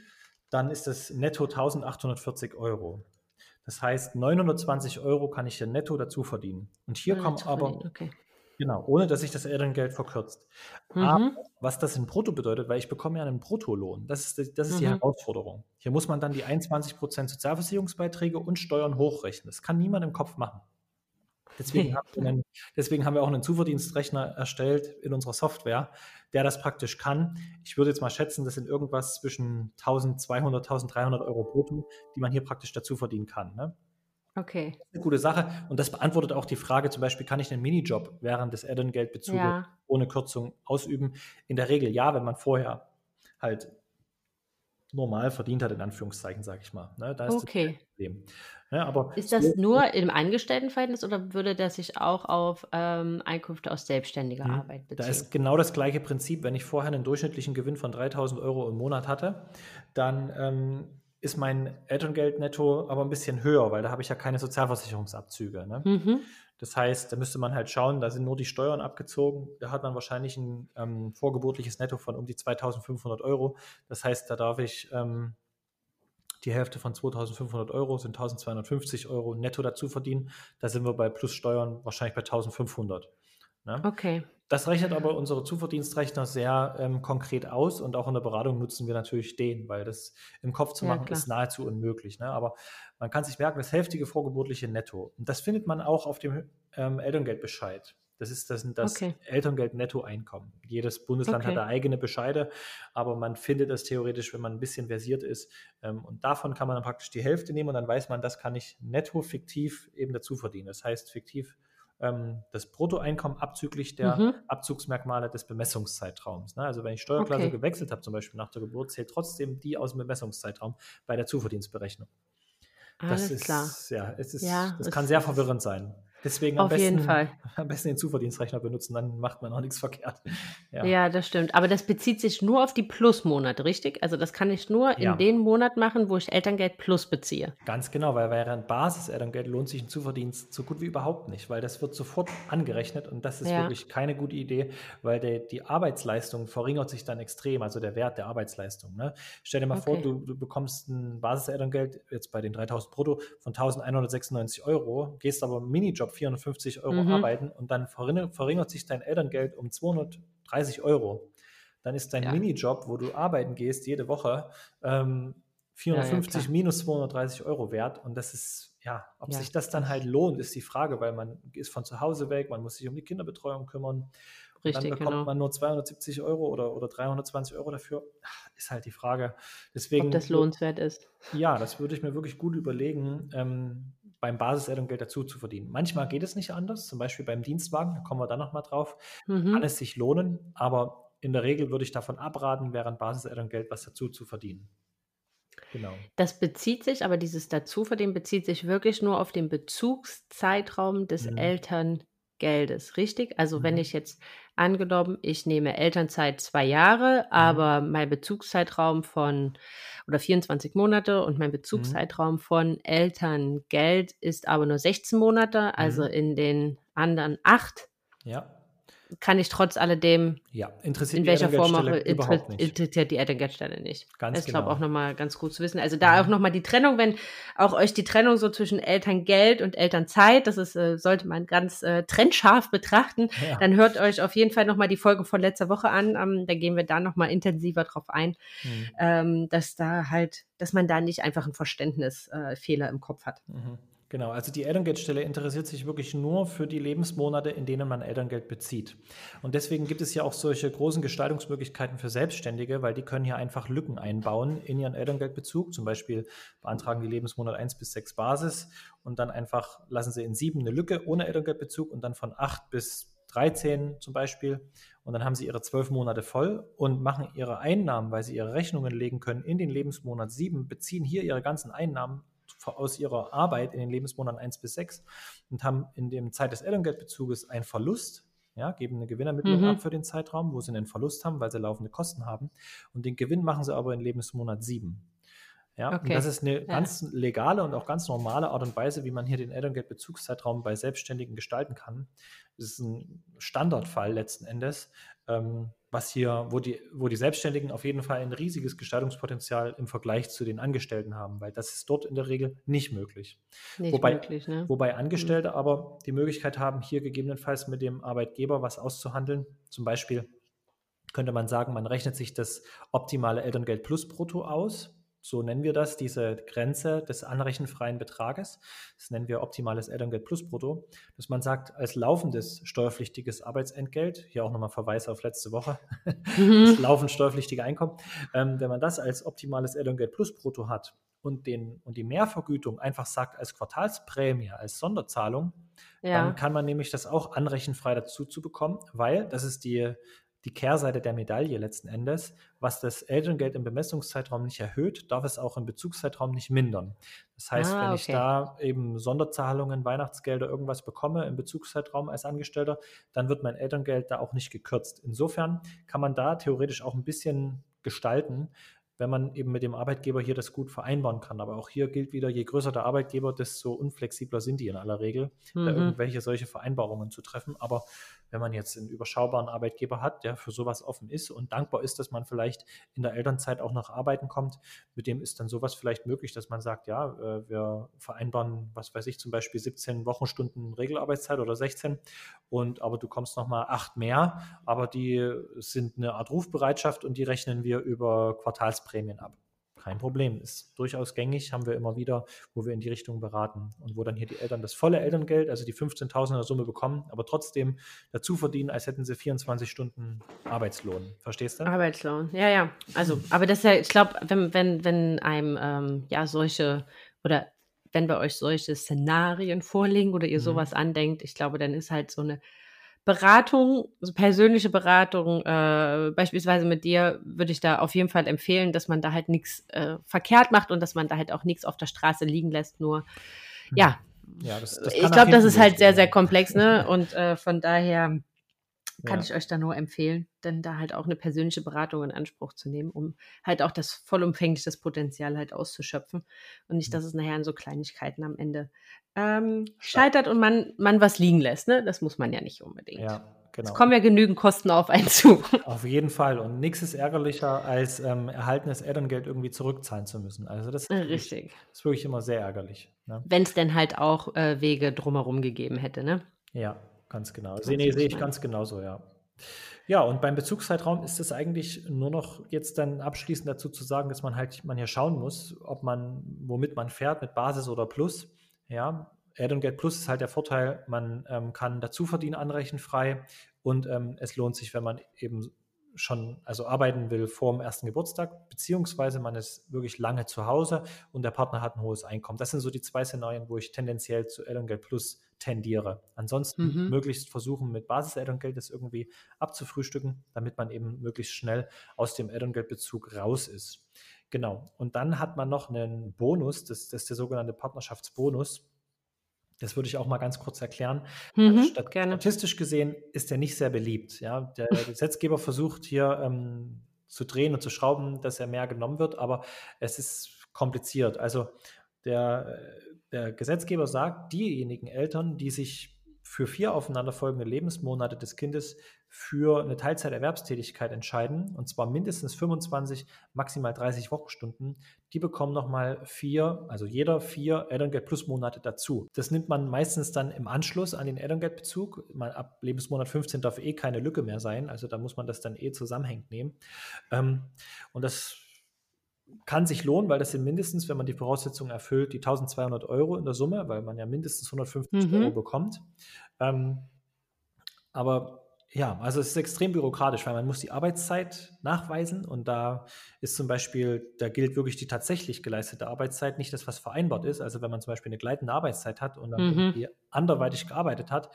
dann ist das netto 1840 Euro. Das heißt, 920 Euro kann ich hier netto dazu verdienen. Und hier kommen Zu aber, Okay. Genau, ohne dass sich das Elterngeld verkürzt. Mhm. Aber was das in Brutto bedeutet, weil ich bekomme ja einen Bruttolohn. Das ist, die- das ist die Mhm. Herausforderung. Hier muss man dann die 21% Sozialversicherungsbeiträge und Steuern hochrechnen. Das kann niemand im Kopf machen. Deswegen haben, wir einen, deswegen haben wir auch einen Zuverdienstrechner erstellt in unserer Software, der das praktisch kann. Ich würde jetzt mal schätzen, das sind irgendwas zwischen 1200, 1300 Euro brutto, die man hier praktisch dazu verdienen kann. Ne? Okay. eine gute Sache. Und das beantwortet auch die Frage, zum Beispiel, kann ich einen Minijob während des Elterngeldbezuges Ja. ohne Kürzung ausüben? In der Regel ja, wenn man vorher halt normal verdient hat, in Anführungszeichen, sage ich mal. Ne? Da ist Okay. das Problem. Ne? Aber Ist das nur im Angestelltenverhältnis oder würde das sich auch auf ähm, Einkünfte aus selbstständiger Mhm. Arbeit Da beziehen? ist genau das gleiche Prinzip. Wenn ich vorher einen durchschnittlichen Gewinn von 3000 Euro im Monat hatte, dann ähm, ist mein Elterngeld netto aber ein bisschen höher, weil da habe ich ja keine Sozialversicherungsabzüge. Ne? Mhm. Das heißt, da müsste man halt schauen, da sind nur die Steuern abgezogen. Da hat man wahrscheinlich ein ähm, vorgeburtliches Netto von um die 2500 Euro. Das heißt, da darf ich ähm, die Hälfte von 2500 Euro sind 1250 Euro netto dazu verdienen. Da sind wir bei plus Steuern wahrscheinlich bei 1500. Ne? Okay. Das rechnet aber unsere Zuverdienstrechner sehr ähm, konkret aus und auch in der Beratung nutzen wir natürlich den, weil das im Kopf zu Ja, machen klar. ist nahezu unmöglich. Ne? Aber man kann sich merken, das hälftige vorgeburtliche Netto. Und das findet man auch auf dem ähm, Elterngeldbescheid. Das ist das, das Okay. Elterngeld-Nettoeinkommen. Jedes Bundesland Okay. hat da eigene Bescheide, aber man findet das theoretisch, wenn man ein bisschen versiert ist. Ähm, und davon kann man dann praktisch die Hälfte nehmen und dann weiß man, das kann ich netto fiktiv eben dazu verdienen. Das heißt, fiktiv ähm, das Bruttoeinkommen abzüglich der Mhm. Abzugsmerkmale des Bemessungszeitraums. Ne? Also wenn ich Steuerklasse Okay. gewechselt habe, zum Beispiel nach der Geburt, zählt trotzdem die aus dem Bemessungszeitraum bei der Zuverdienstberechnung. Das Alles ist, klar. Ja, es ist, Ja, das kann sehr verwirrend sein. Deswegen am Auf besten, jeden Fall. am besten den Zuverdienstrechner benutzen, dann macht man auch nichts verkehrt. Ja. Ja. das stimmt. Aber das bezieht sich nur auf die Plusmonate, richtig? Also das kann ich nur Ja. in den Monat machen, wo ich Elterngeld Plus beziehe. Ganz genau, weil während Basis-Elterngeld lohnt sich ein Zuverdienst so gut wie überhaupt nicht, weil das wird sofort angerechnet und das ist Ja. wirklich keine gute Idee, weil der, die Arbeitsleistung verringert sich dann extrem, also der Wert der Arbeitsleistung. Ne? Stell dir mal vor, Okay. du, du bekommst ein Basis-Elterngeld jetzt bei den 3000 brutto von 1196 Euro, gehst aber Minijob 450 Euro Mhm. arbeiten und dann verringert, verringert sich dein Elterngeld um 230 Euro. Dann ist dein Ja. Minijob, wo du arbeiten gehst jede Woche, ähm, 450 klar. minus 230 Euro wert. Und das ist, ja, ob Ja. sich das dann halt lohnt, ist die Frage, weil man ist von zu Hause weg, man muss sich um die Kinderbetreuung kümmern. Und Richtig, dann bekommt genau. man nur 270 Euro oder, oder 320 Euro dafür. Ist halt die Frage. Deswegen, Ob das lohnenswert ist. ja, das würde ich mir wirklich gut überlegen, ähm, beim Basiselterngeld dazu zu verdienen. Manchmal geht es nicht anders, zum Beispiel beim Dienstwagen, da kommen wir dann nochmal drauf kann Mhm. es sich lohnen, aber in der Regel würde ich davon abraten, während Basiselterngeld was dazu zu verdienen. Genau. Das bezieht sich, aber dieses Dazuverdienen bezieht sich wirklich nur auf den Bezugszeitraum des Mhm. Elterngeldes, richtig? Also wenn Mhm. ich jetzt angenommen, ich nehme Elternzeit zwei Jahre, Mhm. aber mein Bezugszeitraum von oder 24 Monate und mein Mhm. Bezugszeitraum von Elterngeld ist aber nur 16 Monate, also Mhm. in den anderen acht Ja. Kann ich trotz alledem Ja, interessiert in welcher Form auch Elterngeldstelle inter- überhaupt nicht. interessiert die Elterngeldstelle nicht. Ganz Das ist, glaube genau. auch nochmal ganz gut zu wissen. Also da Mhm. auch nochmal die Trennung, wenn auch euch die Trennung so zwischen Elterngeld und Elternzeit, das ist, äh, sollte man ganz äh, trennscharf betrachten, Ja. dann hört euch auf jeden Fall nochmal die Folge von letzter Woche an. Ähm, da gehen wir da nochmal intensiver drauf ein, Mhm. ähm, dass da halt, dass man da nicht einfach einen Verständnisfehler äh, im Kopf hat. Mhm. Genau, also die Elterngeldstelle interessiert sich wirklich nur für die Lebensmonate, in denen man Elterngeld bezieht. Und deswegen gibt es ja auch solche großen Gestaltungsmöglichkeiten für Selbstständige, weil die können hier einfach Lücken einbauen in ihren Elterngeldbezug. Zum Beispiel beantragen die Lebensmonat 1 bis 6 Basis und dann einfach lassen sie in 7 eine Lücke ohne Elterngeldbezug und dann von 8 bis 13 zum Beispiel. Und dann haben sie ihre zwölf Monate voll und machen ihre Einnahmen, weil sie ihre Rechnungen legen können, in den Lebensmonat 7, beziehen hier ihre ganzen Einnahmen aus ihrer Arbeit in den Lebensmonaten 1 bis 6 und haben in dem Zeit des Elterngeldbezuges einen Verlust, ja, geben eine Gewinnermittlung mhm. ab für den Zeitraum, wo sie einen Verlust haben, weil sie laufende Kosten haben. Und den Gewinn machen sie aber in Lebensmonat 7. Ja, okay. und das ist eine ja. ganz legale und auch ganz normale Art und Weise, wie man hier den Elterngeldbezugszeitraum bei Selbstständigen gestalten kann. Das ist ein Standardfall letzten Endes, ähm, was hier, wo die, wo die Selbstständigen auf jeden Fall ein riesiges Gestaltungspotenzial im Vergleich zu den Angestellten haben, weil das ist dort in der Regel nicht möglich. Nicht wobei, möglich, ne? wobei Angestellte mhm. aber die Möglichkeit haben, hier gegebenenfalls mit dem Arbeitgeber was auszuhandeln. Zum Beispiel könnte man sagen, man rechnet sich das optimale Elterngeld plus brutto aus so nennen wir das, diese Grenze des anrechenfreien Betrages. Das nennen wir optimales Elterngeld plus Brutto. Dass man sagt, als laufendes steuerpflichtiges Arbeitsentgelt, hier auch nochmal Verweis auf letzte Woche, mhm. das laufend steuerpflichtige Einkommen, ähm, wenn man das als optimales Elterngeld plus Brutto hat und, den, und die Mehrvergütung einfach sagt als Quartalsprämie, als Sonderzahlung, ja. dann kann man nämlich das auch anrechenfrei dazu zu bekommen, weil das ist die die Kehrseite der Medaille letzten Endes. Was das Elterngeld im Bemessungszeitraum nicht erhöht, darf es auch im Bezugszeitraum nicht mindern. Das heißt, ah, wenn okay. ich da eben Sonderzahlungen, Weihnachtsgelder, irgendwas bekomme im Bezugszeitraum als Angestellter, dann wird mein Elterngeld da auch nicht gekürzt. Insofern kann man da theoretisch auch ein bisschen gestalten, wenn man eben mit dem Arbeitgeber hier das gut vereinbaren kann. Aber auch hier gilt wieder, je größer der Arbeitgeber, desto unflexibler sind die in aller Regel, mhm. da irgendwelche solche Vereinbarungen zu treffen. Aber wenn man jetzt einen überschaubaren Arbeitgeber hat, der für sowas offen ist und dankbar ist, dass man vielleicht in der Elternzeit auch noch arbeiten kommt, mit dem ist dann sowas vielleicht möglich, dass man sagt, ja, äh, wir vereinbaren, was weiß ich, zum Beispiel 17 Wochenstunden Regelarbeitszeit oder 16 und aber du kommst nochmal acht mehr, aber die sind eine Art Rufbereitschaft und die rechnen wir über Quartalsprämien ab kein Problem. Ist durchaus gängig, haben wir immer wieder, wo wir in die Richtung beraten und wo dann hier die Eltern das volle Elterngeld, also die 15.000er Summe bekommen, aber trotzdem dazu verdienen, als hätten sie 24 Stunden Arbeitslohn. Verstehst du? Arbeitslohn, ja, ja. Also, aber das ist ja, ich glaube, wenn, wenn, wenn einem ähm, ja solche oder wenn bei euch solche Szenarien vorliegen oder ihr mhm. sowas andenkt, ich glaube, dann ist halt so eine Beratung, also persönliche Beratung, äh, beispielsweise mit dir, würde ich da auf jeden Fall empfehlen, dass man da halt nichts äh, verkehrt macht und dass man da halt auch nichts auf der Straße liegen lässt. Nur, hm. ja, ja das, das ich glaube, das ist halt sehr, sehr komplex, ne? Und äh, von daher kann ja. ich euch da nur empfehlen, denn da halt auch eine persönliche Beratung in Anspruch zu nehmen, um halt auch das vollumfänglich das Potenzial halt auszuschöpfen und nicht, hm. dass es nachher an so Kleinigkeiten am Ende ähm, scheitert und man, man was liegen lässt. Ne? Das muss man ja nicht unbedingt. Ja, genau. Es kommen ja genügend Kosten auf einen zu. Auf jeden Fall. Und nichts ist ärgerlicher, als ähm, erhaltenes Elterngeld irgendwie zurückzahlen zu müssen. Also das Richtig. ist wirklich immer sehr ärgerlich. Ne? Wenn es denn halt auch äh, Wege drumherum gegeben hätte, ne? Ja, Ganz genau. Sehe nee, seh ich ganz genauso, ja. Ja, und beim Bezugszeitraum ist es eigentlich nur noch jetzt dann abschließend dazu zu sagen, dass man halt man hier schauen muss, ob man, womit man fährt, mit Basis oder Plus. Ja, Add-on-Get Plus ist halt der Vorteil, man ähm, kann dazu verdienen anrechenfrei und ähm, es lohnt sich, wenn man eben schon also arbeiten will vor dem ersten Geburtstag, beziehungsweise man ist wirklich lange zu Hause und der Partner hat ein hohes Einkommen. Das sind so die zwei Szenarien, wo ich tendenziell zu Elterngeld Plus tendiere. Ansonsten mhm. möglichst versuchen, mit Basis-Elterngeld das irgendwie abzufrühstücken, damit man eben möglichst schnell aus dem Elterngeldbezug raus ist. Genau. Und dann hat man noch einen Bonus, das, das ist der sogenannte Partnerschaftsbonus. Das würde ich auch mal ganz kurz erklären. Mhm, Statt, statistisch gesehen ist er nicht sehr beliebt. Ja? Der Gesetzgeber versucht hier ähm, zu drehen und zu schrauben, dass er mehr genommen wird, aber es ist kompliziert. Also der, der Gesetzgeber sagt, diejenigen Eltern, die sich für vier aufeinanderfolgende Lebensmonate des Kindes für eine Teilzeiterwerbstätigkeit entscheiden, und zwar mindestens 25, maximal 30 Wochenstunden, die bekommen nochmal vier, also jeder vier Elterngeld plus Monate dazu. Das nimmt man meistens dann im Anschluss an den Elterngeldbezug. ab Lebensmonat 15 darf eh keine Lücke mehr sein, also da muss man das dann eh zusammenhängend nehmen. Ähm, und das kann sich lohnen, weil das sind mindestens, wenn man die Voraussetzungen erfüllt, die 1200 Euro in der Summe, weil man ja mindestens 150 mhm. Euro bekommt. Ähm, aber ja, also es ist extrem bürokratisch, weil man muss die Arbeitszeit nachweisen und da ist zum Beispiel, da gilt wirklich die tatsächlich geleistete Arbeitszeit, nicht das, was vereinbart ist. Also wenn man zum Beispiel eine gleitende Arbeitszeit hat und dann mhm. anderweitig gearbeitet hat,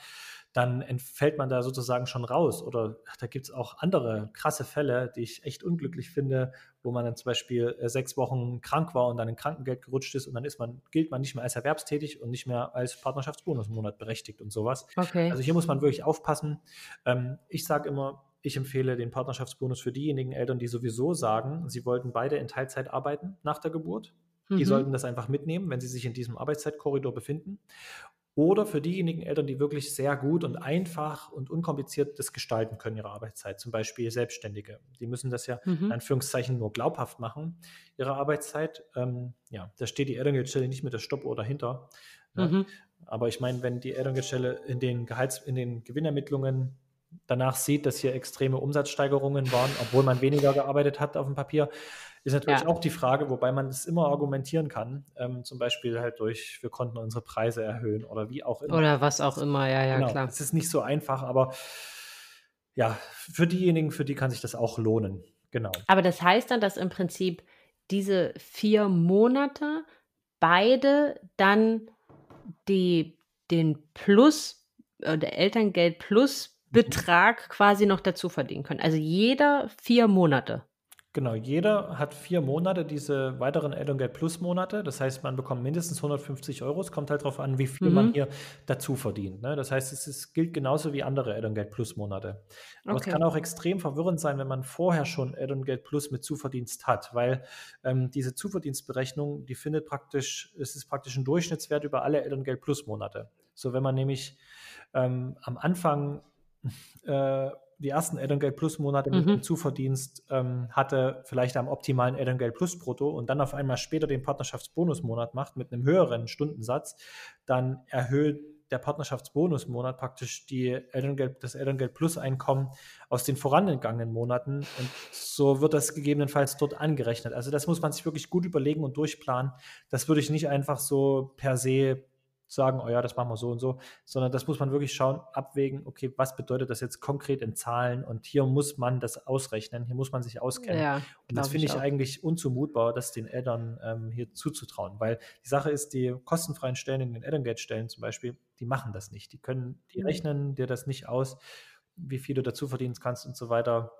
dann entfällt man da sozusagen schon raus. Oder da gibt es auch andere krasse Fälle, die ich echt unglücklich finde, wo man dann zum Beispiel äh, sechs Wochen krank war und dann in Krankengeld gerutscht ist und dann ist man, gilt man nicht mehr als erwerbstätig und nicht mehr als Partnerschaftsbonusmonat berechtigt und sowas. Okay. Also hier muss man wirklich aufpassen. Ähm, ich sage immer, ich empfehle den Partnerschaftsbonus für diejenigen Eltern, die sowieso sagen, sie wollten beide in Teilzeit arbeiten nach der Geburt. Die mhm. sollten das einfach mitnehmen, wenn sie sich in diesem Arbeitszeitkorridor befinden. Oder für diejenigen Eltern, die wirklich sehr gut und einfach und unkompliziert das gestalten können, ihre Arbeitszeit. Zum Beispiel Selbstständige. Die müssen das ja mhm. in Anführungszeichen nur glaubhaft machen, ihre Arbeitszeit. Ähm, ja, da steht die Elterngeldstelle nicht mit der Stoppuhr dahinter. Ne? Mhm. Aber ich meine, wenn die Elterngeldstelle in den Gehalts-, in den Gewinnermittlungen danach sieht, dass hier extreme Umsatzsteigerungen waren, obwohl man weniger gearbeitet hat auf dem Papier, ist natürlich ja. auch die Frage, wobei man es immer argumentieren kann, ähm, zum Beispiel halt durch, wir konnten unsere Preise erhöhen oder wie auch immer. Oder was auch immer, ja, ja, genau. klar. Es ist nicht so einfach, aber ja, für diejenigen, für die kann sich das auch lohnen. Genau. Aber das heißt dann, dass im Prinzip diese vier Monate beide dann die, den Plus, äh, der Elterngeld Plus mhm. Betrag quasi noch dazu verdienen können. Also jeder vier Monate. Genau, jeder hat vier Monate diese weiteren Elterngeld Plus Monate. Das heißt, man bekommt mindestens 150 Euro. Es kommt halt darauf an, wie viel mhm. man hier dazu verdient. Ne? Das heißt, es ist, gilt genauso wie andere Elterngeld Plus Monate. Aber okay. es kann auch extrem verwirrend sein, wenn man vorher schon Elterngeld Plus mit Zuverdienst hat, weil ähm, diese Zuverdienstberechnung, die findet praktisch, es ist praktisch ein Durchschnittswert über alle Elterngeld Plus Monate. So, wenn man nämlich ähm, am Anfang äh, die ersten Elterngeld Plus Monate mit mhm. dem Zuverdienst ähm, hatte, vielleicht am optimalen Elterngeld Plus Brutto und dann auf einmal später den Partnerschaftsbonusmonat macht mit einem höheren Stundensatz, dann erhöht der Partnerschaftsbonusmonat praktisch die Elterngeld, das Elterngeld Plus Einkommen aus den vorangegangenen Monaten und so wird das gegebenenfalls dort angerechnet. Also das muss man sich wirklich gut überlegen und durchplanen. Das würde ich nicht einfach so per se sagen, oh ja, das machen wir so und so, sondern das muss man wirklich schauen, abwägen, okay, was bedeutet das jetzt konkret in Zahlen und hier muss man das ausrechnen, hier muss man sich auskennen. Ja, und das finde ich, ich eigentlich unzumutbar, das den Eltern ähm, hier zuzutrauen, weil die Sache ist, die kostenfreien Stellen in den Elterngeldstellen zum Beispiel, die machen das nicht. Die können, die mhm. rechnen dir das nicht aus, wie viel du dazu verdienen kannst und so weiter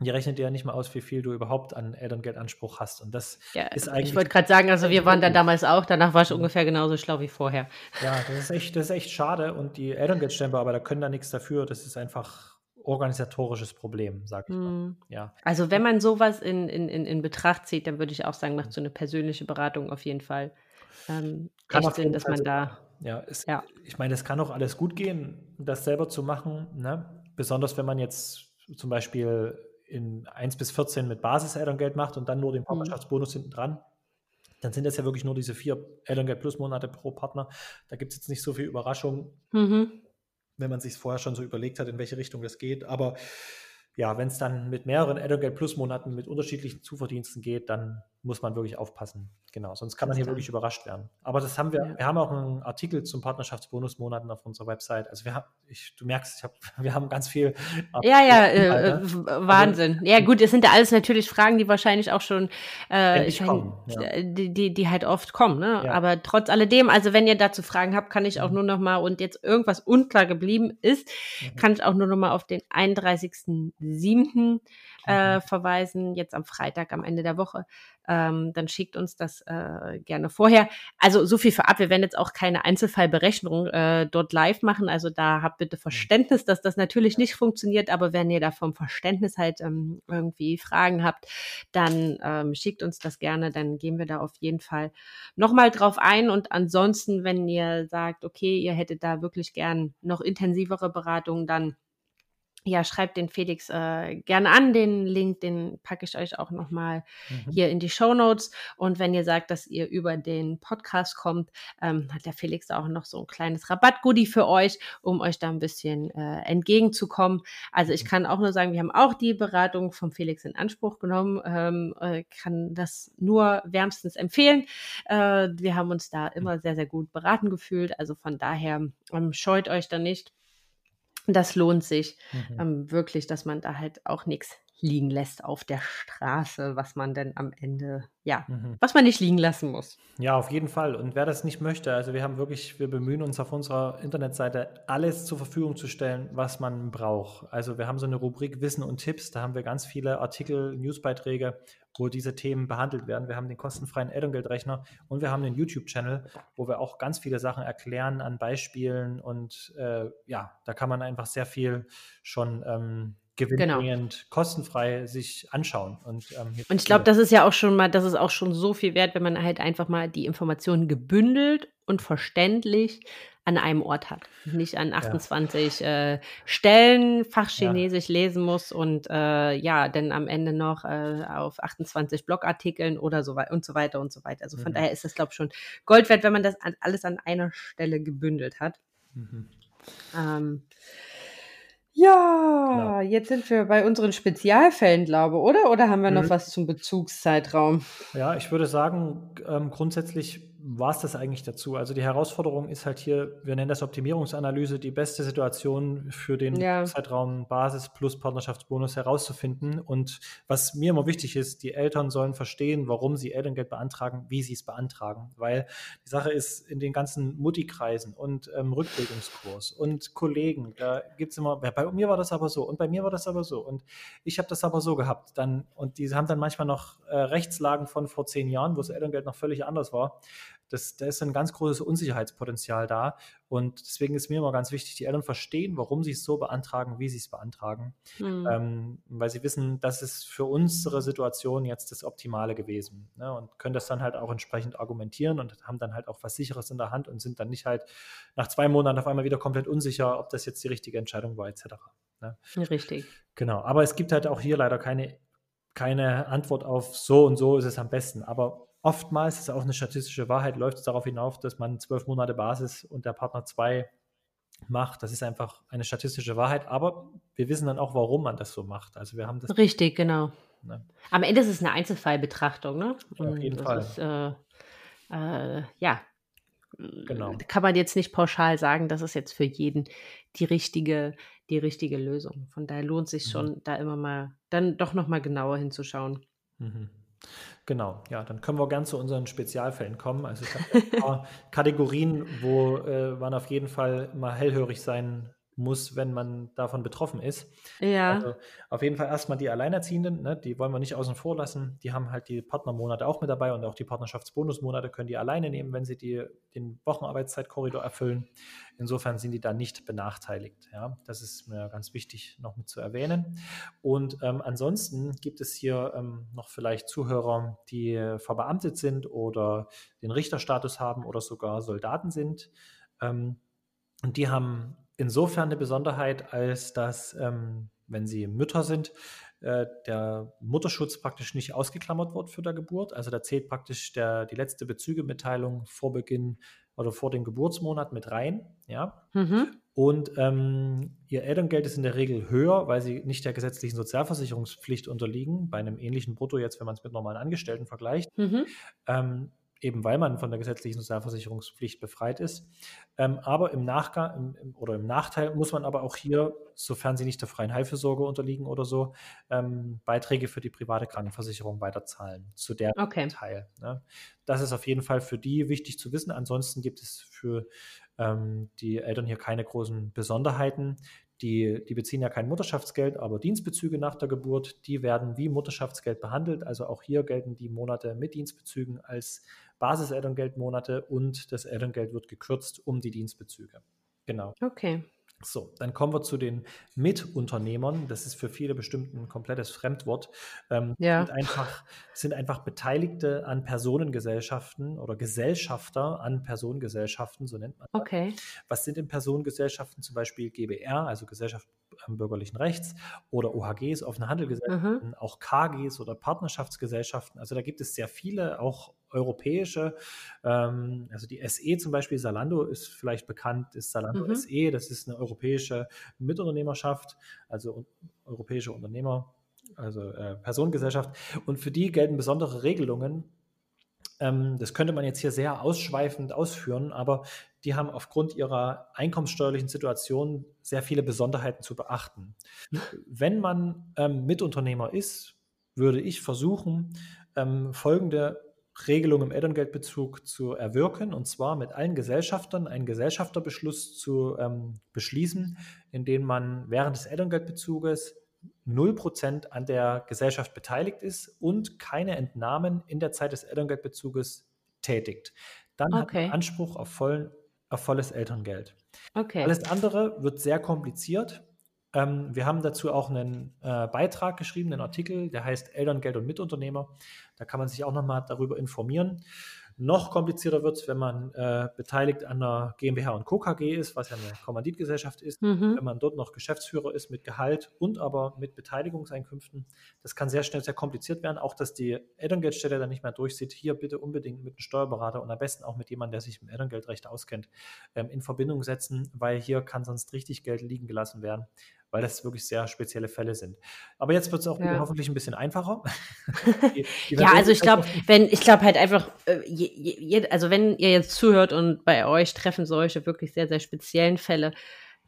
die rechnet dir ja nicht mal aus, wie viel du überhaupt an Elterngeldanspruch hast. Und das ja, ist eigentlich. Ich wollte gerade sagen, also wir waren da damals auch, danach war ich ungefähr genauso schlau wie vorher. Ja, das ist echt, das ist echt schade. Und die Elterngeldstellenbearbeiter können da nichts dafür. Das ist einfach organisatorisches Problem, sag ich mal. Hm. Ja. Also wenn man sowas in, in, in, in Betracht zieht, dann würde ich auch sagen, macht so eine persönliche Beratung auf jeden Fall ähm, kann echt Sinn, dass man da. Ja, es, ja, ich meine, es kann auch alles gut gehen, das selber zu machen. Ne? Besonders wenn man jetzt zum Beispiel in 1 bis 14 mit Basis-Elterngeld macht und dann nur den mhm. Partnerschaftsbonus mhm. hinten dran, dann sind das ja wirklich nur diese vier Elterngeld plus Monate pro Partner. Da gibt es jetzt nicht so viel Überraschung, mhm. wenn man sich vorher schon so überlegt hat, in welche Richtung das geht. Aber ja, wenn es dann mit mehreren Elterngeld plus Monaten mit unterschiedlichen Zuverdiensten geht, dann muss man wirklich aufpassen. Genau, sonst kann man hier wirklich überrascht werden. Aber das haben wir, ja. wir haben auch einen Artikel zum Partnerschaftsbonusmonaten auf unserer Website. Also wir haben, ich, du merkst, ich hab, wir haben ganz viel. Ja, ja, äh, äh Wahnsinn. Also, ja, gut, es sind ja alles natürlich Fragen, die wahrscheinlich auch schon, äh, ich kommen, ja. Äh, die, die, die halt oft kommen, ne? Ja. Aber trotz alledem, also wenn ihr dazu Fragen habt, kann ich auch mhm. nur noch mal, und jetzt irgendwas unklar geblieben ist, mhm. kann ich auch nur noch mal auf den 31.07 äh, mhm. verweisen, jetzt am Freitag, am Ende der Woche. Ähm, dann schickt uns das äh, gerne vorher. Also so viel vorab, wir werden jetzt auch keine Einzelfallberechnung äh, dort live machen. Also da habt bitte mhm. Verständnis, dass das natürlich nicht funktioniert, aber wenn ihr da vom Verständnis halt ähm, irgendwie Fragen habt, dann ähm, schickt uns das gerne, dann gehen wir da auf jeden Fall nochmal drauf ein. Und ansonsten, wenn ihr sagt, okay, ihr hättet da wirklich gern noch intensivere Beratungen, dann ja, schreibt den Felix äh, gerne an. Den Link, den packe ich euch auch nochmal mhm. hier in die Show Notes. Und wenn ihr sagt, dass ihr über den Podcast kommt, ähm, hat der Felix auch noch so ein kleines Rabattgoodie für euch, um euch da ein bisschen äh, entgegenzukommen. Also ich mhm. kann auch nur sagen, wir haben auch die Beratung vom Felix in Anspruch genommen, ähm, äh, kann das nur wärmstens empfehlen. Äh, wir haben uns da immer sehr, sehr gut beraten gefühlt. Also von daher ähm, scheut euch da nicht das lohnt sich mhm. ähm, wirklich, dass man da halt auch nichts liegen lässt auf der Straße, was man denn am Ende, ja, mhm. was man nicht liegen lassen muss. Ja, auf jeden Fall. Und wer das nicht möchte, also wir haben wirklich, wir bemühen uns auf unserer Internetseite alles zur Verfügung zu stellen, was man braucht. Also wir haben so eine Rubrik Wissen und Tipps, da haben wir ganz viele Artikel, Newsbeiträge, wo diese Themen behandelt werden. Wir haben den kostenfreien Elterngeldrechner und wir haben den YouTube-Channel, wo wir auch ganz viele Sachen erklären an Beispielen und äh, ja, da kann man einfach sehr viel schon ähm, gewinnbringend, genau. kostenfrei sich anschauen. Und, ähm, und ich glaube, das ist ja auch schon mal, das ist auch schon so viel wert, wenn man halt einfach mal die Informationen gebündelt und verständlich an einem Ort hat. Nicht an 28 ja. äh, Stellen Fachchinesisch ja. lesen muss und äh, ja, dann am Ende noch äh, auf 28 Blogartikeln oder so weiter und so weiter und so weiter. Also von mhm. daher ist das, glaube ich, schon Gold wert, wenn man das an, alles an einer Stelle gebündelt hat. Mhm. Ähm, ja, genau. jetzt sind wir bei unseren Spezialfällen, glaube ich, oder? Oder haben wir noch mhm. was zum Bezugszeitraum? Ja, ich würde sagen, ähm, grundsätzlich war es das eigentlich dazu. Also die Herausforderung ist halt hier, wir nennen das Optimierungsanalyse, die beste Situation für den ja. Zeitraum Basis plus Partnerschaftsbonus herauszufinden. Und was mir immer wichtig ist, die Eltern sollen verstehen, warum sie Elterngeld beantragen, wie sie es beantragen. Weil die Sache ist, in den ganzen Mutti-Kreisen und ähm, Rückbildungskurs und Kollegen, da gibt es immer, bei mir war das aber so und bei mir war das aber so und ich habe das aber so gehabt. Dann, und die haben dann manchmal noch äh, Rechtslagen von vor zehn Jahren, wo das Elterngeld noch völlig anders war das, da ist ein ganz großes Unsicherheitspotenzial da. Und deswegen ist mir immer ganz wichtig, die Eltern verstehen, warum sie es so beantragen, wie sie es beantragen. Mhm. Ähm, weil sie wissen, das ist für unsere Situation jetzt das Optimale gewesen. Ne? Und können das dann halt auch entsprechend argumentieren und haben dann halt auch was Sicheres in der Hand und sind dann nicht halt nach zwei Monaten auf einmal wieder komplett unsicher, ob das jetzt die richtige Entscheidung war, etc. Ne? Richtig. Genau. Aber es gibt halt auch hier leider keine, keine Antwort auf so und so ist es am besten. Aber Oftmals ist auch eine statistische Wahrheit, läuft es darauf hinauf, dass man zwölf Monate Basis und der Partner zwei macht. Das ist einfach eine statistische Wahrheit, aber wir wissen dann auch, warum man das so macht. Also wir haben das. Richtig, genau. Ne? Am Ende ist es eine Einzelfallbetrachtung, ne? Ja, auf jeden das Fall. Ist, äh, äh, ja. Genau. Kann man jetzt nicht pauschal sagen, das ist jetzt für jeden die richtige, die richtige Lösung. Von daher lohnt sich mhm. schon, da immer mal dann doch nochmal genauer hinzuschauen. Mhm. Genau, ja, dann können wir gern zu unseren Spezialfällen kommen. Also ich habe ein paar Kategorien, wo äh, man auf jeden Fall mal hellhörig sein muss, wenn man davon betroffen ist. Ja. Also auf jeden Fall erstmal die Alleinerziehenden, ne, die wollen wir nicht außen vor lassen. Die haben halt die Partnermonate auch mit dabei und auch die Partnerschaftsbonusmonate können die alleine nehmen, wenn sie die, den Wochenarbeitszeitkorridor erfüllen. Insofern sind die da nicht benachteiligt. Ja. Das ist mir ganz wichtig noch mit zu erwähnen. Und ähm, ansonsten gibt es hier ähm, noch vielleicht Zuhörer, die verbeamtet sind oder den Richterstatus haben oder sogar Soldaten sind. Ähm, und die haben insofern eine Besonderheit, als dass, ähm, wenn sie Mütter sind, äh, der Mutterschutz praktisch nicht ausgeklammert wird für der Geburt. Also da zählt praktisch der, die letzte Bezügemitteilung vor Beginn oder vor dem Geburtsmonat mit rein. Ja. Mhm. Und ähm, ihr Elterngeld ist in der Regel höher, weil sie nicht der gesetzlichen Sozialversicherungspflicht unterliegen, bei einem ähnlichen Brutto jetzt, wenn man es mit normalen Angestellten vergleicht. Mhm. Ähm, eben weil man von der gesetzlichen Sozialversicherungspflicht befreit ist. Ähm, aber im Nachgang im, oder im Nachteil muss man aber auch hier, sofern sie nicht der freien Heilfürsorge unterliegen oder so, ähm, Beiträge für die private Krankenversicherung weiterzahlen zu der okay. Teil. Ne? Das ist auf jeden Fall für die wichtig zu wissen. Ansonsten gibt es für ähm, die Eltern hier keine großen Besonderheiten. Die, die, beziehen ja kein Mutterschaftsgeld, aber Dienstbezüge nach der Geburt, die werden wie Mutterschaftsgeld behandelt. Also auch hier gelten die Monate mit Dienstbezügen als Basiselterngeldmonate und das Elterngeld wird gekürzt um die Dienstbezüge. Genau. Okay. So, dann kommen wir zu den Mitunternehmern. Das ist für viele bestimmt ein komplettes Fremdwort. Ähm, Ja. sind, einfach, sind einfach Beteiligte an Personengesellschaften oder Gesellschafter an Personengesellschaften, so nennt man das. Okay. Was sind denn Personengesellschaften? Zum Beispiel GBR, also Gesellschaft am bürgerlichen Rechts, oder OHGs, offene Mhm. Handelgesellschaften, auch KGs oder Partnerschaftsgesellschaften. Also da gibt es sehr viele, auch europäische. Ähm, also die SE zum Beispiel, Salando ist vielleicht bekannt, ist Salando Mhm. SE, das ist eine europäische Mitunternehmerschaft, also europäische Unternehmer, also äh, Personengesellschaft. Und für die gelten besondere Regelungen. Ähm, das könnte man jetzt hier sehr ausschweifend ausführen, aber die haben aufgrund ihrer einkommenssteuerlichen Situation sehr viele Besonderheiten zu beachten. Wenn man ähm, Mitunternehmer ist, würde ich versuchen, ähm, folgende Regelung im Elterngeldbezug zu erwirken, und zwar mit allen Gesellschaftern einen Gesellschafterbeschluss zu ähm, beschließen, in dem man während des Elterngeldbezuges 0% an der Gesellschaft beteiligt ist und keine Entnahmen in der Zeit des Elterngeldbezuges tätigt. Dann hat Okay. man Anspruch auf, vollen, auf volles Elterngeld. Okay. Alles andere wird sehr kompliziert. Ähm, wir haben dazu auch einen äh, Beitrag geschrieben, einen Artikel, der heißt Elterngeld und Mitunternehmer. Da kann man sich auch nochmal darüber informieren. Noch komplizierter wird es, wenn man äh, beteiligt an einer GmbH und Co. KG ist, was ja eine Kommanditgesellschaft ist. Mhm. Wenn man dort noch Geschäftsführer ist mit Gehalt und aber mit Beteiligungseinkünften, das kann sehr schnell sehr kompliziert werden. Auch, dass die Elterngeldstelle dann nicht mehr durchsieht. Hier bitte unbedingt mit einem Steuerberater und am besten auch mit jemandem, der sich im Elterngeldrecht auskennt, ähm, in Verbindung setzen, weil hier kann sonst richtig Geld liegen gelassen werden, weil das wirklich sehr spezielle Fälle sind. Aber jetzt wird es auch Ja. hoffentlich ein bisschen einfacher. Die- die Ja, also ich glaube, wenn, ich glaube halt einfach, äh, je, je- also wenn ihr jetzt zuhört und bei euch treffen solche wirklich sehr, sehr speziellen Fälle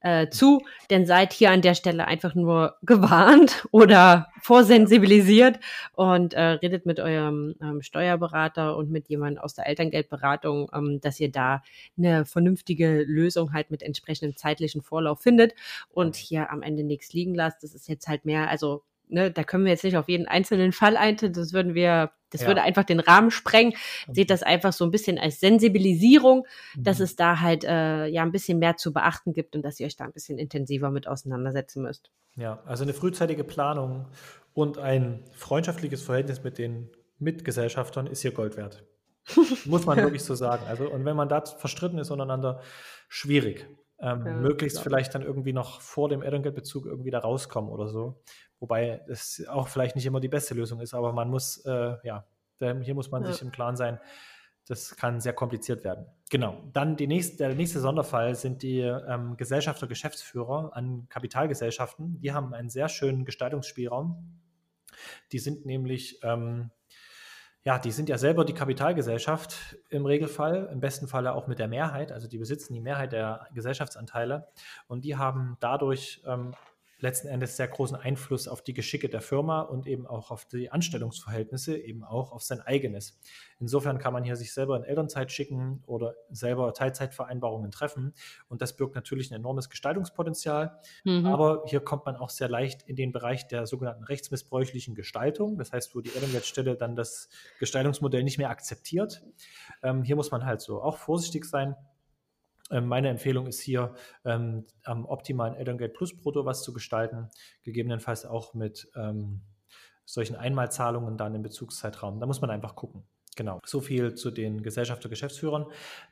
äh, zu, dann seid hier an der Stelle einfach nur gewarnt oder vorsensibilisiert und äh, redet mit eurem ähm, Steuerberater und mit jemandem aus der Elterngeldberatung, ähm, dass ihr da eine vernünftige Lösung halt mit entsprechendem zeitlichen Vorlauf findet und hier am Ende nichts liegen lasst. Das ist jetzt halt mehr, also ne, da können wir jetzt nicht auf jeden einzelnen Fall eintun, das würden wir, das Ja. würde einfach den Rahmen sprengen. Seht das einfach so ein bisschen als Sensibilisierung, dass Mhm. es da halt äh, ja ein bisschen mehr zu beachten gibt und dass ihr euch da ein bisschen intensiver mit auseinandersetzen müsst. Ja, also eine frühzeitige Planung und ein freundschaftliches Verhältnis mit den Mitgesellschaftern ist hier Gold wert. Muss man wirklich so sagen. Also, und wenn man da verstritten ist untereinander, schwierig. Ähm, Ja, möglichst klar. vielleicht dann irgendwie noch vor dem Elterngeldbezug irgendwie da rauskommen oder so. Wobei das auch vielleicht nicht immer die beste Lösung ist, aber man muss, äh, ja, hier muss man Ja. sich im Klaren sein, das kann sehr kompliziert werden. Genau. Dann nächste, der nächste Sonderfall sind die ähm, Gesellschafter, Geschäftsführer an Kapitalgesellschaften. Die haben einen sehr schönen Gestaltungsspielraum. Die sind nämlich, ähm, ja, die sind ja selber die Kapitalgesellschaft im Regelfall, im besten Falle auch mit der Mehrheit. Also die besitzen die Mehrheit der Gesellschaftsanteile und die haben dadurch ähm, letzten Endes sehr großen Einfluss auf die Geschicke der Firma und eben auch auf die Anstellungsverhältnisse, eben auch auf sein eigenes. Insofern kann man hier sich selber in Elternzeit schicken oder selber Teilzeitvereinbarungen treffen und das birgt natürlich ein enormes Gestaltungspotenzial. Mhm. Aber hier kommt man auch sehr leicht in den Bereich der sogenannten rechtsmissbräuchlichen Gestaltung. Das heißt, wo die Elterngeldstelle dann das Gestaltungsmodell nicht mehr akzeptiert. Ähm, hier muss man halt so auch vorsichtig sein. Ähm, meine Empfehlung ist hier, ähm, am optimalen Elterngeld Plus Brutto was zu gestalten, gegebenenfalls auch mit ähm, solchen Einmalzahlungen dann im Bezugszeitraum. Da muss man einfach gucken. Genau, so viel zu den Gesellschafter, Geschäftsführern.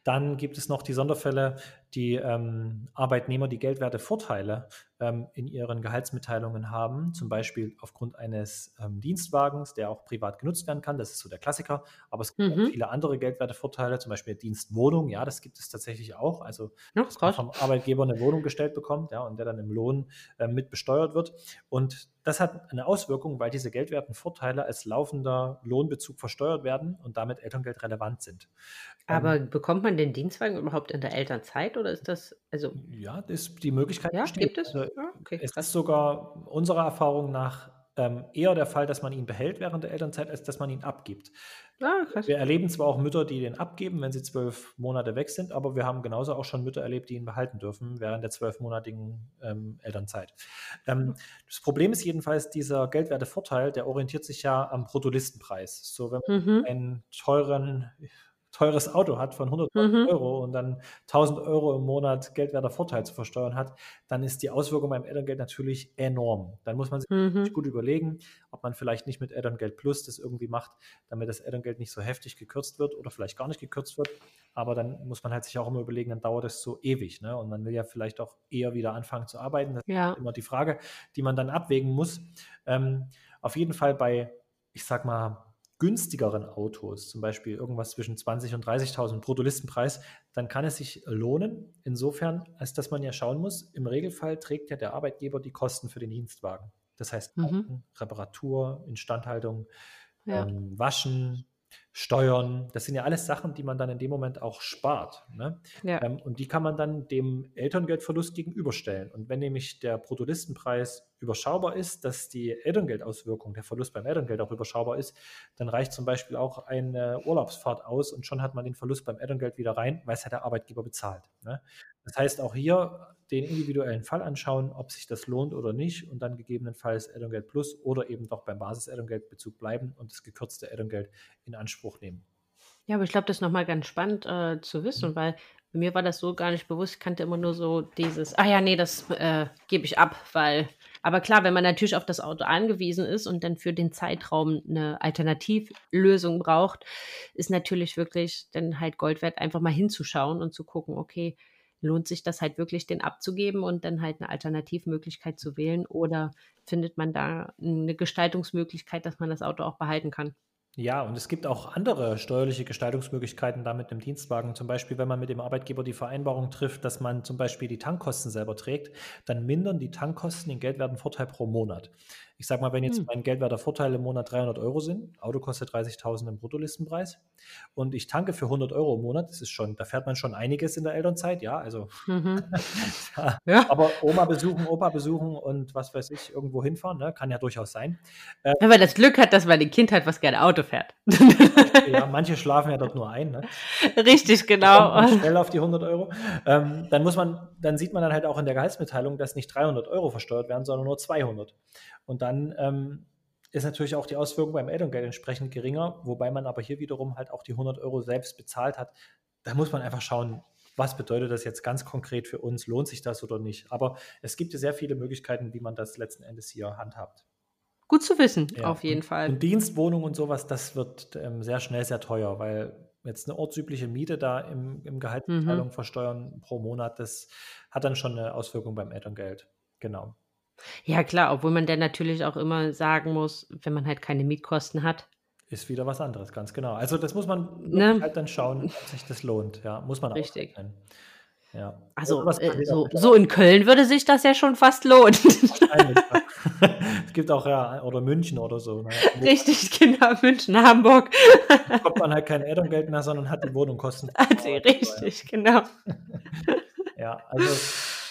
Dann gibt es noch die Sonderfälle, die ähm, Arbeitnehmer, die geldwerte Vorteile ähm, in ihren Gehaltsmitteilungen haben, zum Beispiel aufgrund eines ähm, Dienstwagens, der auch privat genutzt werden kann. Das ist so der Klassiker. Aber es gibt Mhm. auch viele andere geldwerte Vorteile, zum Beispiel Dienstwohnung. Ja, das gibt es tatsächlich auch. Also Ja, dass man vom Arbeitgeber eine Wohnung gestellt bekommt, ja, und der dann im Lohn äh, mit besteuert wird. Und das hat eine Auswirkung, weil diese geldwerten Vorteile als laufender Lohnbezug versteuert werden und damit Elterngeld relevant sind. Aber Ähm, bekommt man den Dienstwagen überhaupt in der Elternzeit oder ist das, also, ja, das, die Möglichkeit ja, besteht. gibt es? Also, Ja, okay, es krass. ist sogar unserer Erfahrung nach ähm, eher der Fall, dass man ihn behält während der Elternzeit, als dass man ihn abgibt. Ah, krass. Wir erleben zwar auch Mütter, die den abgeben, wenn sie zwölf Monate weg sind, aber wir haben genauso auch schon Mütter erlebt, die ihn behalten dürfen während der zwölfmonatigen ähm, Elternzeit. Ähm, das Problem ist jedenfalls, dieser geldwerte Vorteil, der orientiert sich ja am Bruttolistenpreis. So, wenn man Mhm. einen teuren, teures Auto hat von 100 Mhm. Euro und dann 1000 Euro im Monat geldwerter Vorteil zu versteuern hat, dann ist die Auswirkung beim Elterngeld natürlich enorm. Dann muss man sich Mhm. gut überlegen, ob man vielleicht nicht mit Elterngeld Plus das irgendwie macht, damit das Elterngeld nicht so heftig gekürzt wird oder vielleicht gar nicht gekürzt wird. Aber dann muss man halt sich auch immer überlegen, dann dauert es so ewig. Ne? Und man will ja vielleicht auch eher wieder anfangen zu arbeiten. Das Ja. ist immer die Frage, die man dann abwägen muss. Ähm, auf jeden Fall bei, ich sag mal, günstigeren Autos, zum Beispiel irgendwas zwischen 20.000 und 30.000 Bruttolistenpreis, dann kann es sich lohnen, insofern, als dass man ja schauen muss, im Regelfall trägt ja der Arbeitgeber die Kosten für den Dienstwagen. Das heißt, Mhm. Reparatur, Instandhaltung, Ja. ähm, Waschen, Steuern, das sind ja alles Sachen, die man dann in dem Moment auch spart. Ne? Ja. Ähm, und die kann man dann dem Elterngeldverlust gegenüberstellen. Und wenn nämlich der Bruttolistenpreis überschaubar ist, dass die Elterngeldauswirkung, der Verlust beim Elterngeld auch überschaubar ist, dann reicht zum Beispiel auch eine Urlaubsfahrt aus und schon hat man den Verlust beim Elterngeld wieder rein, weil es ja der Arbeitgeber bezahlt. Ne? Das heißt, auch hier den individuellen Fall anschauen, ob sich das lohnt oder nicht und dann gegebenenfalls Elterngeld Plus oder eben doch beim Basis-Elterngeldbezug bleiben und das gekürzte Elterngeld in Anspruch nehmen. Ja, aber ich glaube, das ist nochmal ganz spannend äh, zu wissen, Mhm. weil mir war das so gar nicht bewusst. Ich kannte immer nur so dieses, ah ja, nee, das äh, gebe ich ab, weil, aber klar, wenn man natürlich auf das Auto angewiesen ist und dann für den Zeitraum eine Alternativlösung braucht, ist natürlich wirklich dann halt Gold wert, einfach mal hinzuschauen und zu gucken, okay, lohnt sich das halt wirklich, den abzugeben und dann halt eine Alternativmöglichkeit zu wählen oder findet man da eine Gestaltungsmöglichkeit, dass man das Auto auch behalten kann? Ja, und es gibt auch andere steuerliche Gestaltungsmöglichkeiten da mit einem Dienstwagen. Zum Beispiel, wenn man mit dem Arbeitgeber die Vereinbarung trifft, dass man zum Beispiel die Tankkosten selber trägt, dann mindern die Tankkosten den geldwerten Vorteil pro Monat. Ich sage mal, wenn jetzt Hm. mein geldwerter Vorteil im Monat 300 Euro sind, Auto kostet 30.000 im Bruttolistenpreis und ich tanke für 100 Euro im Monat, das ist schon, da fährt man schon einiges in der Elternzeit, ja, also Mhm. ja, Ja. aber Oma besuchen, Opa besuchen und was weiß ich, irgendwo hinfahren, ne, kann ja durchaus sein. Wenn man das Glück hat, dass man ein Kind hat, was gerne Auto fährt. Ja, manche schlafen ja dort nur ein, ne? Richtig, genau. man schnell auf die 100 Euro. Ähm, dann muss man, dann sieht man dann halt auch in der Gehaltsmitteilung, dass nicht 300 Euro versteuert werden, sondern nur 200. Und dann ähm, ist natürlich auch die Auswirkung beim Elterngeld entsprechend geringer, wobei man aber hier wiederum halt auch die 100 Euro selbst bezahlt hat. Da muss man einfach schauen, was bedeutet das jetzt ganz konkret für uns? Lohnt sich das oder nicht? Aber es gibt ja sehr viele Möglichkeiten, wie man das letzten Endes hier handhabt. Gut zu wissen, Ja, auf jeden Fall. Und Dienstwohnung und sowas, das wird ähm, sehr schnell sehr teuer, weil jetzt eine ortsübliche Miete da im, im Gehaltsmitteilung Mhm. versteuern pro Monat, das hat dann schon eine Auswirkung beim Elterngeld. Genau. Ja, klar, obwohl man dann natürlich auch immer sagen muss, wenn man halt keine Mietkosten hat. Ist wieder was anderes, ganz genau. Also das muss man Ne? halt dann schauen, ob sich das lohnt. Ja, muss man Richtig. ausrechnen. Ja. Also, äh, so, auch so in Köln würde sich das ja schon fast lohnen. Es gibt auch, ja, oder München oder so. Ne? Richtig, genau, München, Hamburg. bekommt man halt kein Elterngeld mehr, sondern hat die Wohnung kostenlos. Also, richtig, genau. Ja, also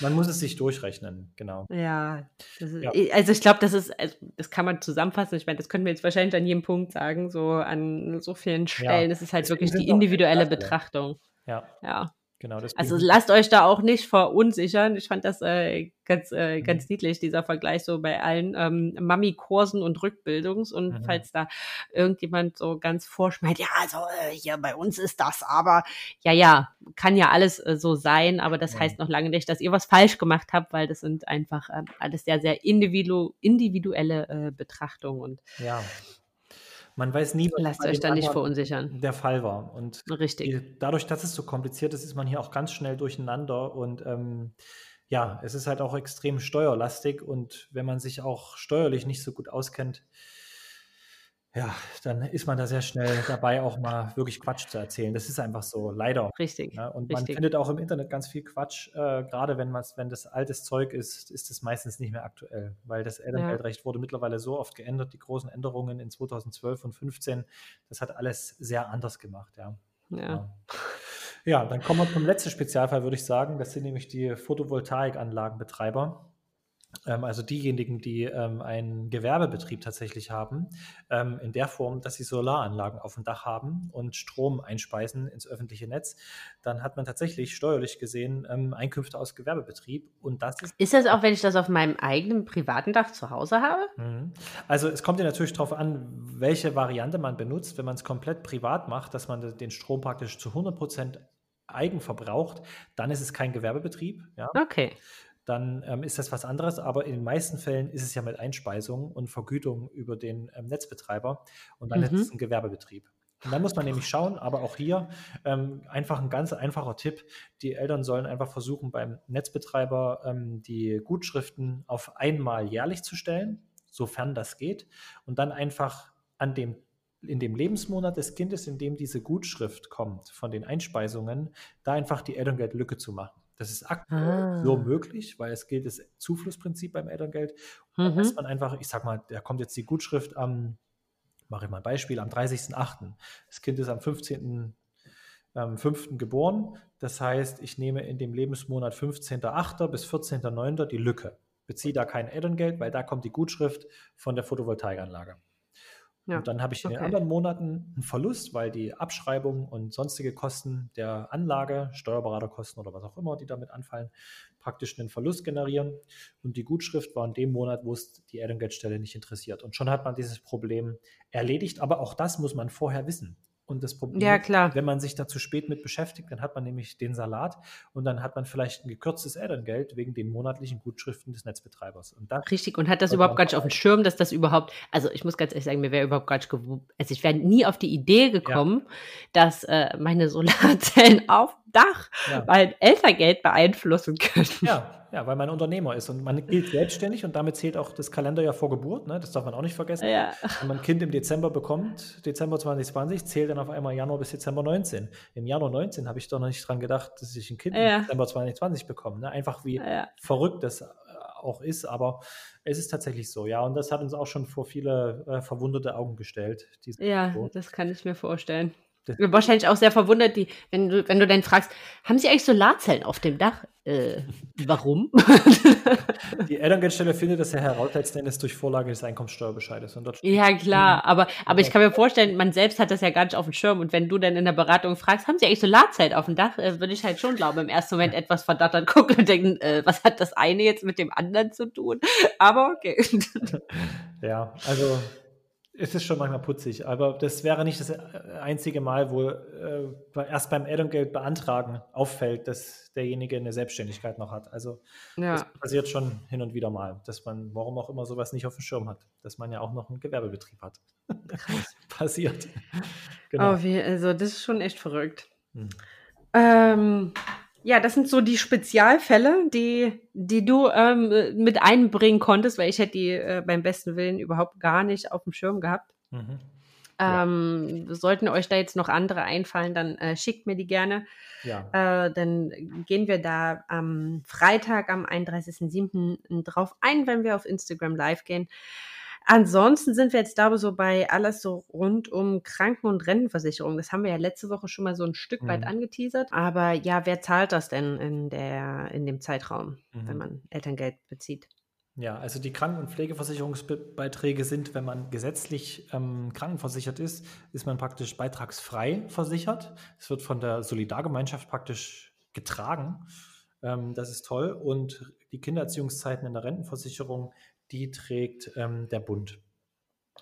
man muss es sich durchrechnen, genau. Ja, das ist, Ja. also ich glaube, das ist, also das kann man zusammenfassen. Ich meine, das können wir jetzt wahrscheinlich an jedem Punkt sagen, so an so vielen Stellen. Es ist halt deswegen wirklich die individuelle. Betrachtung. Ja, Ja. Genau. Also lasst euch da auch nicht verunsichern. Ich fand das äh, ganz, äh, Mhm. ganz niedlich, dieser Vergleich so bei allen ähm, Mami-Kursen und Rückbildungs. Und Mhm. falls da irgendjemand so ganz vorschmeißt, ja, also äh, hier bei uns ist das, aber ja, ja, kann ja alles äh, so sein, aber das Ja. heißt noch lange nicht, dass ihr was falsch gemacht habt, weil das sind einfach ähm, alles sehr, sehr individu individuelle äh, Betrachtungen und ja. Man weiß nie, was lasst euch da nicht verunsichern. der Fall war. Und Richtig. dadurch, dass es so kompliziert ist, ist man hier auch ganz schnell durcheinander. Und ähm, ja, es ist halt auch extrem steuerlastig. Und wenn man sich auch steuerlich nicht so gut auskennt, ja, dann ist man da sehr schnell dabei, auch mal wirklich Quatsch zu erzählen. Das ist einfach so, leider. Richtig. Ne? Und man Richtig. findet auch im Internet ganz viel Quatsch. Äh, gerade wenn, wenn das altes Zeug ist, ist es meistens nicht mehr aktuell, weil das Elterngeldrecht wurde mittlerweile so oft geändert. Die großen Änderungen in 2012 und 2015, das hat alles sehr anders gemacht. Ja. Ja. Ja. ja, dann kommen wir zum letzten Spezialfall, würde ich sagen. Das sind nämlich die Photovoltaikanlagenbetreiber. Ähm, also diejenigen, die ähm, einen Gewerbebetrieb tatsächlich haben, ähm, in der Form, dass sie Solaranlagen auf dem Dach haben und Strom einspeisen ins öffentliche Netz, dann hat man tatsächlich steuerlich gesehen Einkünfte aus Gewerbebetrieb. Und das ist. Ist das auch, wenn ich das auf meinem eigenen privaten Dach zu Hause habe? Mhm. Also es kommt ja natürlich darauf an, welche Variante man benutzt. Wenn man es komplett privat macht, dass man den Strom praktisch zu 100 Prozent eigen verbraucht, dann ist es kein Gewerbebetrieb. Ja? Okay dann ähm, ist das was anderes. Aber in den meisten Fällen ist es ja mit Einspeisung und Vergütung über den ähm, Netzbetreiber und dann mhm. ist es ein Gewerbebetrieb. Und dann muss man nämlich schauen, aber auch hier ähm, einfach ein ganz einfacher Tipp. Die Eltern sollen einfach versuchen, beim Netzbetreiber ähm, die Gutschriften auf einmal jährlich zu stellen, sofern das geht, und dann einfach an dem in dem Lebensmonat des Kindes, in dem diese Gutschrift kommt von den Einspeisungen, da einfach die Elterngeldlücke zu machen. Das ist aktuell ah. so möglich, weil es gilt das Zuflussprinzip beim Elterngeld. Und mhm. man einfach, ich sag mal, da kommt jetzt die Gutschrift am, mache ich mal ein Beispiel, am 30.08. Das Kind ist am 15. Ähm, 5. geboren. Das heißt, ich nehme in dem Lebensmonat 15.08. bis 14.09. die Lücke. Beziehe da kein Elterngeld, weil da kommt die Gutschrift von der Photovoltaikanlage. Ja. Und dann habe ich in okay. den anderen Monaten einen Verlust, weil die Abschreibung und sonstige Kosten der Anlage, Steuerberaterkosten oder was auch immer, die damit anfallen, praktisch einen Verlust generieren. Und die Gutschrift war in dem Monat, wo es die Elterngeldstelle nicht interessiert. Und schon hat man dieses Problem erledigt. Aber auch das muss man vorher wissen. Und das Problem, ja, klar. wenn man sich da zu spät mit beschäftigt, dann hat man nämlich den Salat und dann hat man vielleicht ein gekürztes Elterngeld wegen den monatlichen Gutschriften des Netzbetreibers. Und Richtig, und hat das überhaupt gar nicht auf dem Schirm, dass das überhaupt, also ich muss ganz ehrlich sagen, mir wäre überhaupt gar nicht gewusst, also ich wäre nie auf die Idee gekommen, ja. dass äh, meine Solarzellen auf Dach ja. mein Elterngeld beeinflussen können. Ja, ja, weil man Unternehmer ist und man gilt selbstständig und damit zählt auch das Kalenderjahr vor Geburt. Ne? Das darf man auch nicht vergessen. Ja. Wenn man ein Kind im Dezember bekommt, Dezember 2020, zählt dann auf einmal Januar bis Dezember 19. Im Januar 19 habe ich doch noch nicht dran gedacht, dass ich ein Kind ja. im Dezember 2020 bekomme. Ne? Einfach wie ja. verrückt das äh, auch ist, aber es ist tatsächlich so, ja. Und das hat uns auch schon vor viele äh, verwunderte Augen gestellt. Ja, das kann ich mir vorstellen. Das Wahrscheinlich auch sehr verwundert, die, wenn du, wenn du dann fragst, haben sie eigentlich Solarzellen auf dem Dach? Äh, warum? Die Elterngeldstelle findet das ja heraus letzten Endes durch Vorlage des Einkommenssteuerbescheides. ja, klar, aber, aber ich kann mir vorstellen, man selbst hat das ja gar nicht auf dem Schirm und wenn du dann in der Beratung fragst, haben sie eigentlich Solarzellen auf dem Dach, äh, würde ich halt schon glauben, im ersten Moment etwas verdattert gucken und denken, äh, was hat das eine jetzt mit dem anderen zu tun? Aber okay. Ja, also es ist schon manchmal putzig, aber das wäre nicht das äh, einzige Mal, wo äh, erst beim Elterngeld beantragen auffällt, dass derjenige eine Selbstständigkeit noch hat. Also ja. das passiert schon hin und wieder mal, dass man, warum auch immer, sowas nicht auf dem Schirm hat, dass man ja auch noch einen Gewerbebetrieb hat. passiert. Genau. Oh, wie, also das ist schon echt verrückt. Hm. Ähm, ja, das sind so die Spezialfälle, die, die du ähm, mit einbringen konntest, weil ich hätte die äh, beim besten Willen überhaupt gar nicht auf dem Schirm gehabt. Mhm. Ähm, ja. Sollten euch da jetzt noch andere einfallen, dann äh, schickt mir die gerne. Ja. Äh, dann gehen wir da am Freitag, am 31.07. drauf ein, wenn wir auf Instagram live gehen. Ansonsten sind wir jetzt, glaube ich, so bei alles so rund um Kranken- und Rentenversicherung. Das haben wir ja letzte Woche schon mal so ein Stück mhm. weit angeteasert. Aber ja, wer zahlt das denn in, der, in dem Zeitraum, mhm. wenn man Elterngeld bezieht? Ja, also die Kranken- und Pflegeversicherungsbeiträge sind, wenn man gesetzlich ähm, krankenversichert ist, ist man praktisch beitragsfrei versichert. Es wird von der Solidargemeinschaft praktisch getragen. Ähm, das ist toll. Und die Kindererziehungszeiten in der Rentenversicherung die trägt ähm, der Bund.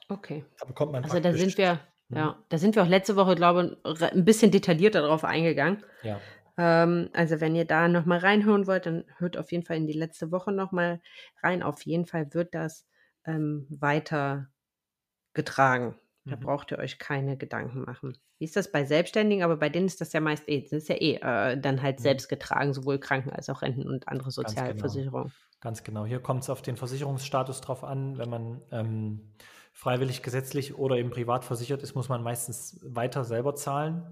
Okay. Da bekommt man also da sind wir, mhm. ja, da sind wir auch letzte Woche, glaube ich, ein bisschen detaillierter darauf eingegangen. Ja. Ähm, also wenn ihr da nochmal reinhören wollt, dann hört auf jeden Fall in die letzte Woche nochmal rein. Auf jeden Fall wird das ähm, weiter getragen. Da mhm. braucht ihr euch keine Gedanken machen. Wie ist das bei Selbstständigen? Aber bei denen ist das ja meist eh, das ist ja eh äh, dann halt mhm. selbst getragen, sowohl Kranken- als auch Renten und andere Sozialversicherungen. Ganz genau. Ganz genau. Hier kommt es auf den Versicherungsstatus drauf an. Wenn man ähm, freiwillig gesetzlich oder eben privat versichert ist, muss man meistens weiter selber zahlen.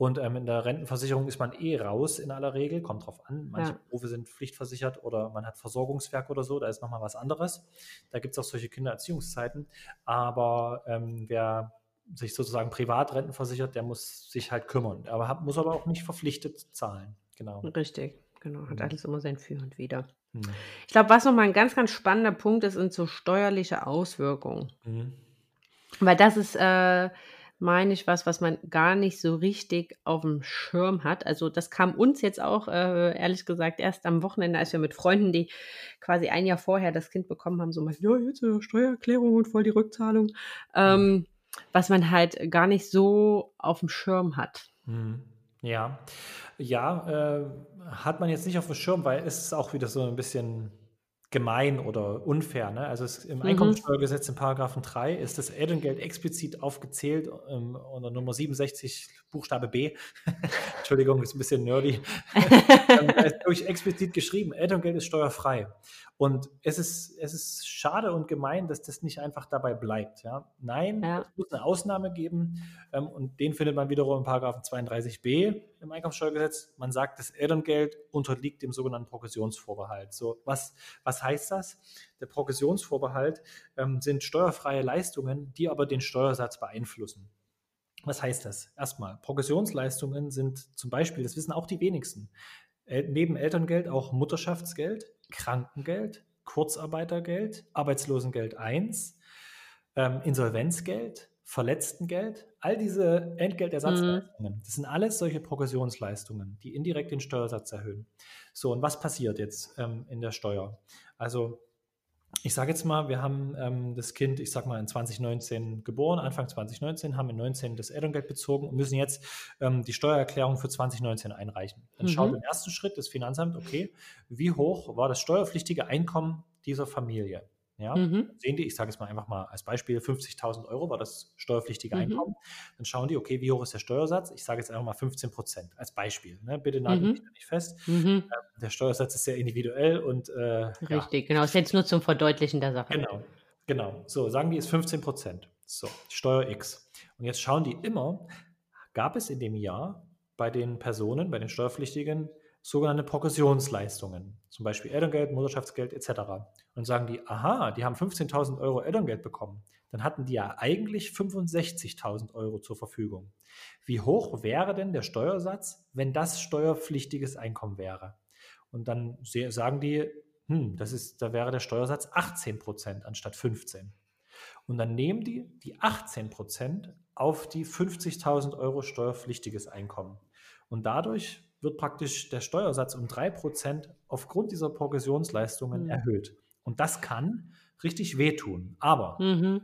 Und ähm, in der Rentenversicherung ist man eh raus in aller Regel, kommt drauf an. Manche ja. Berufe sind pflichtversichert oder man hat Versorgungswerk oder so, da ist nochmal was anderes. Da gibt es auch solche Kindererziehungszeiten. Aber ähm, wer sich sozusagen privat rentenversichert, der muss sich halt kümmern. Aber hat, muss aber auch nicht verpflichtet zahlen. Genau. Richtig. Genau, hat Mhm. alles immer sein Für und Wider. Mhm. Ich glaube, was noch mal 'n ganz, ganz spannender Punkt ist, sind so steuerliche Auswirkungen. Mhm. Weil das ist, äh, meine ich, was, was man gar nicht so richtig auf'm Schirm hat. Also, das kam uns jetzt auch, äh, ehrlich gesagt erst am Wochenende, als wir mit Freunden, die quasi ein Jahr vorher das Kind bekommen haben, so meinten: „Ja, jetzt, äh, Steuererklärung und voll die Rückzahlung.“ Mhm. Ähm, was man halt gar nicht so auf'm Schirm hat. Mhm. Ja. Ja, äh, hat man jetzt nicht auf'm Schirm, weil es ist auch wieder so 'n bisschen gemein oder unfair, ne? Also, es im Mhm. Einkommensteuergesetz in Paragraphen 3 ist das Elterngeld explizit aufgezählt, ähm, unter Nummer 67 Buchstabe B. Entschuldigung, ist 'n bisschen nerdy. Ähm, da ist wirklich explizit geschrieben: „Elterngeld ist steuerfrei.“ Und es ist es ist schade und gemein, dass das nicht einfach dabei bleibt, ja? Nein, Ja. es muss 'ne Ausnahme geben, ähm, und den findet man wiederum in Paragraphen 32b im Einkommensteuergesetz. Man sagt, das Elterngeld unterliegt dem sogenannten Progressionsvorbehalt. So, was was heißt das? Der Progressionsvorbehalt, ähm, sind steuerfreie Leistungen, die aber den Steuersatz beeinflussen. Was heißt das? Erst mal, Progressionsleistungen sind zum Beispiel, das wissen auch die wenigsten, äh, neben Elterngeld auch Mutterschaftsgeld, Krankengeld, Kurzarbeitergeld, Arbeitslosengeld I, ähm, Insolvenzgeld, Verletztengeld, all diese Mhm. Entgeltersatzleistungen, das sind alles solche Progressionsleistungen, die indirekt den Steuersatz erhöhen. So, und was passiert jetzt, ähm, in der Steuer? Also, ich sage jetzt mal, wir haben, ähm, das Kind, ich sage mal, in 2019 geboren, Anfang 2019, haben in 19 das Elterngeld bezogen und müssen jetzt, ähm, die Steuererklärung für 2019 einreichen. Dann schaut Mhm. im ersten Schritt das Finanzamt, okay, wie hoch war das steuerpflichtige Einkommen dieser Familie? Ja, Mhm. sehen die, ich sage jetzt mal einfach mal als Beispiel 50.000 € war das steuerpflichtige Mhm. Einkommen. Dann schauen die, okay, wie hoch ist der Steuersatz? Ich sage jetzt einfach mal 15% als Beispiel, ne? Bitte nagelt mich Mhm. da nicht fest. Mhm. Ähm, der Steuersatz ist sehr individuell und, äh, ja. Richtig, genau. Ist jetzt nur zum Verdeutlichen der Sache. Genau, genau. So, sagen die, ist 15% So, Steuer X. Und jetzt schauen die immer, gab es in dem Jahr bei den Personen, bei den Steuerpflichtigen sogenannte Progressionsleistungen, zum Beispiel Elterngeld, Mutterschaftsgeld et cetera. Und sagen die: „Aha, die haben 15.000 € Elterngeld bekommen. Dann hatten die ja eigentlich 65.000 € zur Verfügung. Wie hoch wäre denn der Steuersatz, wenn das steuerpflichtiges Einkommen wäre?“ Und dann sagen die: „Hm, das ist da wäre der Steuersatz 18% anstatt 15.“ Und dann nehmen die die 18% auf die 50.000 € steuerpflichtiges Einkommen. Und dadurch wird praktisch der Steuersatz um 3% aufgrund dieser Progressionsleistungen Mhm. erhöht. Und das kann richtig wehtun. Aber Mhm.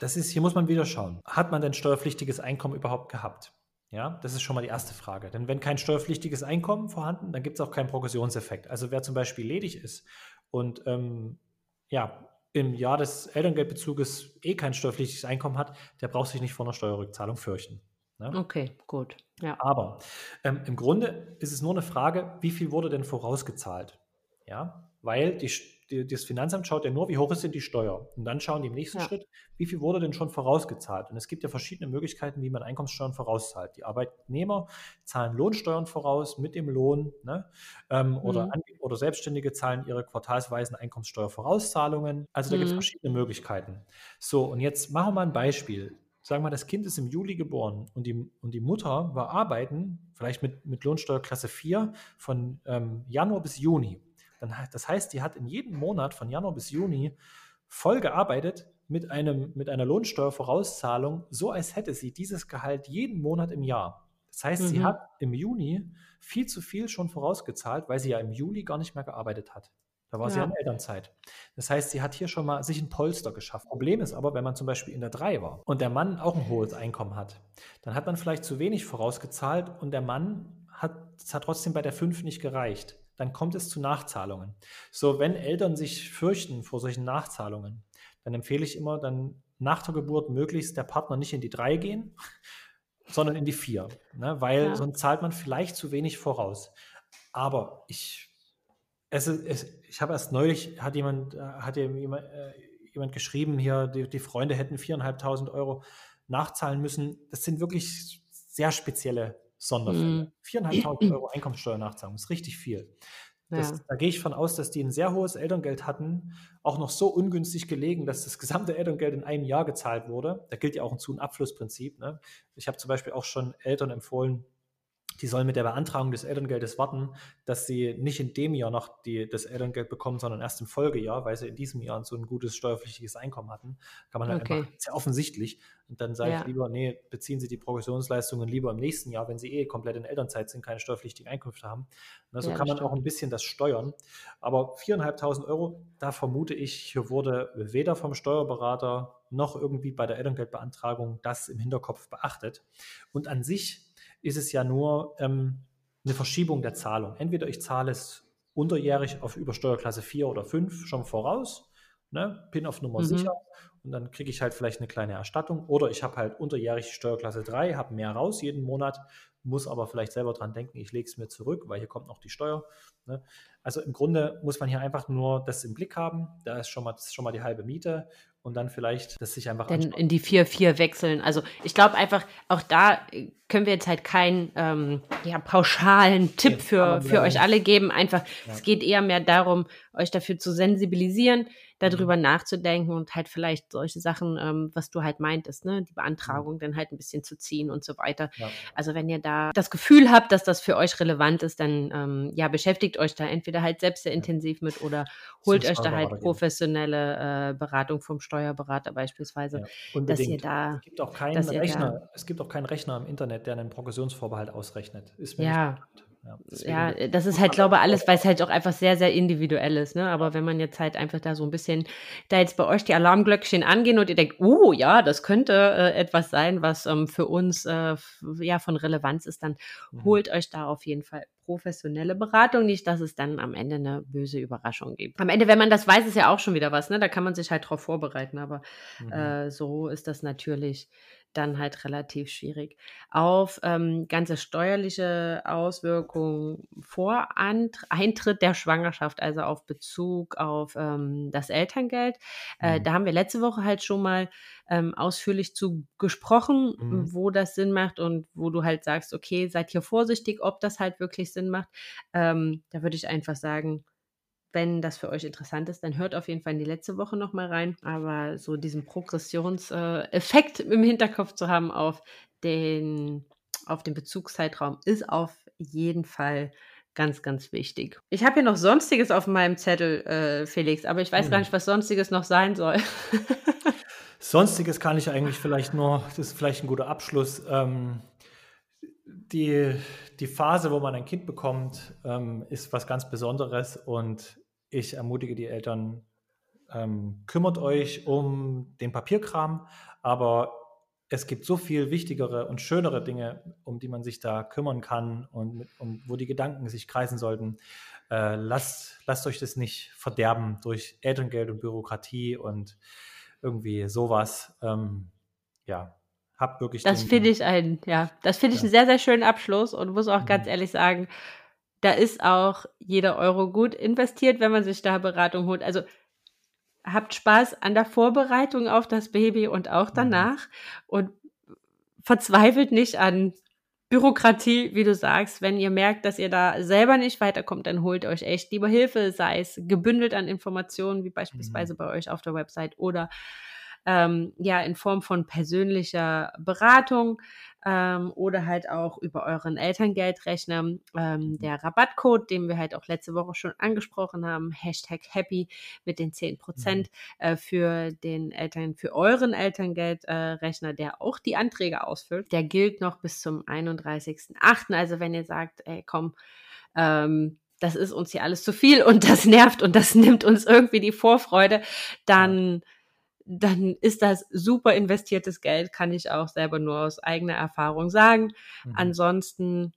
das ist hier muss man wieder schauen. Hat man denn steuerpflichtiges Einkommen überhaupt gehabt? Ja, das ist schon mal die erste Frage. Denn wenn kein steuerpflichtiges Einkommen vorhanden, dann gibt es auch keinen Progressionseffekt. Also wer zum Beispiel ledig ist und ähm, ja, im Jahr des Elterngeldbezuges eh kein steuerpflichtiges Einkommen hat, der braucht sich nicht vor einer Steuerrückzahlung fürchten. Ne? Okay, gut. Ja. Aber ähm, im Grunde ist es nur eine Frage, wie viel wurde denn vorausgezahlt? Ja, weil die, die, das Finanzamt schaut ja nur, wie hoch ist denn die Steuer. Und dann schauen die im nächsten Ja. Schritt, wie viel wurde denn schon vorausgezahlt. Und es gibt ja verschiedene Möglichkeiten, wie man Einkommenssteuern vorauszahlt. Die Arbeitnehmer zahlen Lohnsteuern voraus mit dem Lohn ne? ähm, oder, Mhm. An- oder Selbstständige zahlen ihre quartalsweisen Einkommenssteuervorauszahlungen. Also da gibt es Mhm. verschiedene Möglichkeiten. So, und jetzt machen wir mal ein Beispiel. Sagen wir, das Kind ist im Juli geboren und die, und die Mutter war arbeiten, vielleicht mit, mit Lohnsteuerklasse 4 von ähm, Januar bis Juni. Dann, das heißt, die hat in jedem Monat von Januar bis Juni voll gearbeitet mit, einem, mit einer Lohnsteuervorauszahlung, so als hätte sie dieses Gehalt jeden Monat im Jahr. Das heißt, sie Mhm. hat im Juni viel zu viel schon vorausgezahlt, weil sie ja im Juli gar nicht mehr gearbeitet hat. Da war sie ja Ja. in Elternzeit. Das heißt, sie hat hier schon mal sich ein Polster geschafft. Problem ist aber, wenn man zum Beispiel in der 3 war und der Mann auch ein hohes Einkommen hat, dann hat man vielleicht zu wenig vorausgezahlt und der Mann hat, es hat trotzdem bei der 5 nicht gereicht. Dann kommt es zu Nachzahlungen. So, wenn Eltern sich fürchten vor solchen Nachzahlungen, dann empfehle ich immer, dann nach der Geburt möglichst der Partner nicht in die 3 gehen, sondern in die 4. Ne? Weil Ja. sonst zahlt man vielleicht zu wenig voraus. Aber ich es ist, es, ich habe erst neulich, hat jemand, äh, hat jemand, äh, jemand geschrieben, hier, die, die Freunde hätten 4.500 Euro nachzahlen müssen. Das sind wirklich sehr spezielle Sonderfälle. Mhm. 4.500 Euro Einkommensteuernachzahlung ist richtig viel. Das, Ja. Da gehe ich von aus, dass die ein sehr hohes Elterngeld hatten, auch noch so ungünstig gelegen, dass das gesamte Elterngeld in einem Jahr gezahlt wurde. Da gilt ja auch ein Zu- und Abflussprinzip. Ne? Ich habe zum Beispiel auch schon Eltern empfohlen, die sollen mit der Beantragung des Elterngeldes warten, dass sie nicht in dem Jahr noch die, das Elterngeld bekommen, sondern erst im Folgejahr, weil sie in diesem Jahr so ein gutes steuerpflichtiges Einkommen hatten. Kann man halt okay. einfach, sehr offensichtlich. Und dann sage ja. ich lieber, nee, beziehen Sie die Progressionsleistungen lieber im nächsten Jahr, wenn Sie eh komplett in Elternzeit sind, keine steuerpflichtigen Einkünfte haben. Und so ja, kann man stimmt. auch ein bisschen das steuern. Aber 4.500 Euro, da vermute ich, hier wurde weder vom Steuerberater noch irgendwie bei der Elterngeldbeantragung das im Hinterkopf beachtet. Und an sich ist es ja nur ähm, eine Verschiebung der Zahlung. Entweder ich zahle es unterjährig auf über Steuerklasse 4 oder 5 schon voraus, ne, bin auf Nummer mhm. sicher und dann kriege ich halt vielleicht eine kleine Erstattung. Oder ich habe halt unterjährig Steuerklasse 3, habe mehr raus jeden Monat, muss aber vielleicht selber dran denken, ich lege es mir zurück, weil hier kommt noch die Steuer. Ne? Also im Grunde muss man hier einfach nur das im Blick haben. Da ist schon mal, ist schon mal die halbe Miete und dann vielleicht das sich einfach dann in die 4-4 wechseln. Also ich glaube einfach, auch da können wir jetzt halt keinen ähm, ja, pauschalen Tipp ja, für, für euch alle geben. Einfach, ja. es geht eher mehr darum, euch dafür zu sensibilisieren, darüber mhm. nachzudenken und halt vielleicht solche Sachen, ähm, was du halt meintest, ne, die Beantragung mhm. dann halt ein bisschen zu ziehen und so weiter. Ja. Also wenn ihr da das Gefühl habt, dass das für euch relevant ist, dann ähm, ja, beschäftigt euch da entweder halt selbst sehr intensiv mit oder holt euch da halt professionelle äh, Beratung vom Steuerberater beispielsweise, ja, dass ihr da. Es gibt auch keinen Rechner, es gibt auch keinen Rechner im Internet, der einen Progressionsvorbehalt ausrechnet. Ist mir ja. Nicht ja, ja, das ist halt, glaube ich, alles, weil es halt auch einfach sehr, sehr individuell ist. Ne? Aber wenn man jetzt halt einfach da so ein bisschen, da jetzt bei euch die Alarmglöckchen angehen und ihr denkt, oh ja, das könnte äh, etwas sein, was ähm, für uns äh, ja von Relevanz ist, dann mhm. holt euch da auf jeden Fall professionelle Beratung, nicht, dass es dann am Ende eine böse Überraschung gibt. Am Ende, wenn man das weiß, ist ja auch schon wieder was, ne? Da kann man sich halt drauf vorbereiten, aber mhm. äh, so ist das natürlich dann halt relativ schwierig. Auf ähm, ganze steuerliche Auswirkungen vor Ant Eintritt der Schwangerschaft, also auf Bezug auf ähm, das Elterngeld. Äh, mhm. Da haben wir letzte Woche halt schon mal ähm, ausführlich zu gesprochen, mhm. wo das Sinn macht und wo du halt sagst, okay, seid hier vorsichtig, ob das halt wirklich Sinn macht. Ähm, da würde ich einfach sagen, wenn das für euch interessant ist, dann hört auf jeden Fall in die letzte Woche nochmal rein. Aber so diesen Progressionseffekt im Hinterkopf zu haben auf den, auf den Bezugszeitraum ist auf jeden Fall ganz, ganz wichtig. Ich habe hier noch Sonstiges auf meinem Zettel, äh, Felix, aber ich weiß hm. gar nicht, was Sonstiges noch sein soll. Sonstiges kann ich eigentlich vielleicht nur, das ist vielleicht ein guter Abschluss. Ähm, die, die Phase, wo man ein Kind bekommt, ähm, ist was ganz Besonderes und ich ermutige die Eltern, ähm, kümmert euch um den Papierkram, aber es gibt so viel wichtigere und schönere Dinge, um die man sich da kümmern kann und, und wo die Gedanken sich kreisen sollten. Äh, lasst, lasst euch das nicht verderben durch Elterngeld und Bürokratie und irgendwie sowas. Ähm, ja, hab wirklich. Das finde ich ein, ja, das finde ich ja. einen sehr, sehr schönen Abschluss und muss auch mhm. ganz ehrlich sagen, da ist auch jeder Euro gut investiert, wenn man sich da Beratung holt. Also habt Spaß an der Vorbereitung auf das Baby und auch mhm. danach mhm. und verzweifelt nicht an Bürokratie, wie du sagst. Wenn ihr merkt, dass ihr da selber nicht weiterkommt, dann holt euch echt lieber Hilfe, sei es gebündelt an Informationen, wie beispielsweise mhm. bei euch auf der Website oder ähm, ja in Form von persönlicher Beratung ähm, oder halt auch über euren Elterngeldrechner. Ähm, mhm. der Rabattcode, den wir halt auch letzte Woche schon angesprochen haben, Hashtag Happy mit den 10 Prozent mhm. äh, für den Eltern, für euren Elterngeldrechner, äh, der auch die Anträge ausfüllt. Der gilt noch bis zum 31.08. Also wenn ihr sagt, ey komm, ähm, das ist uns hier alles zu viel und das nervt und das nimmt uns irgendwie die Vorfreude, dann dann ist das super investiertes Geld, kann ich auch selber nur aus eigener Erfahrung sagen. Mhm. Ansonsten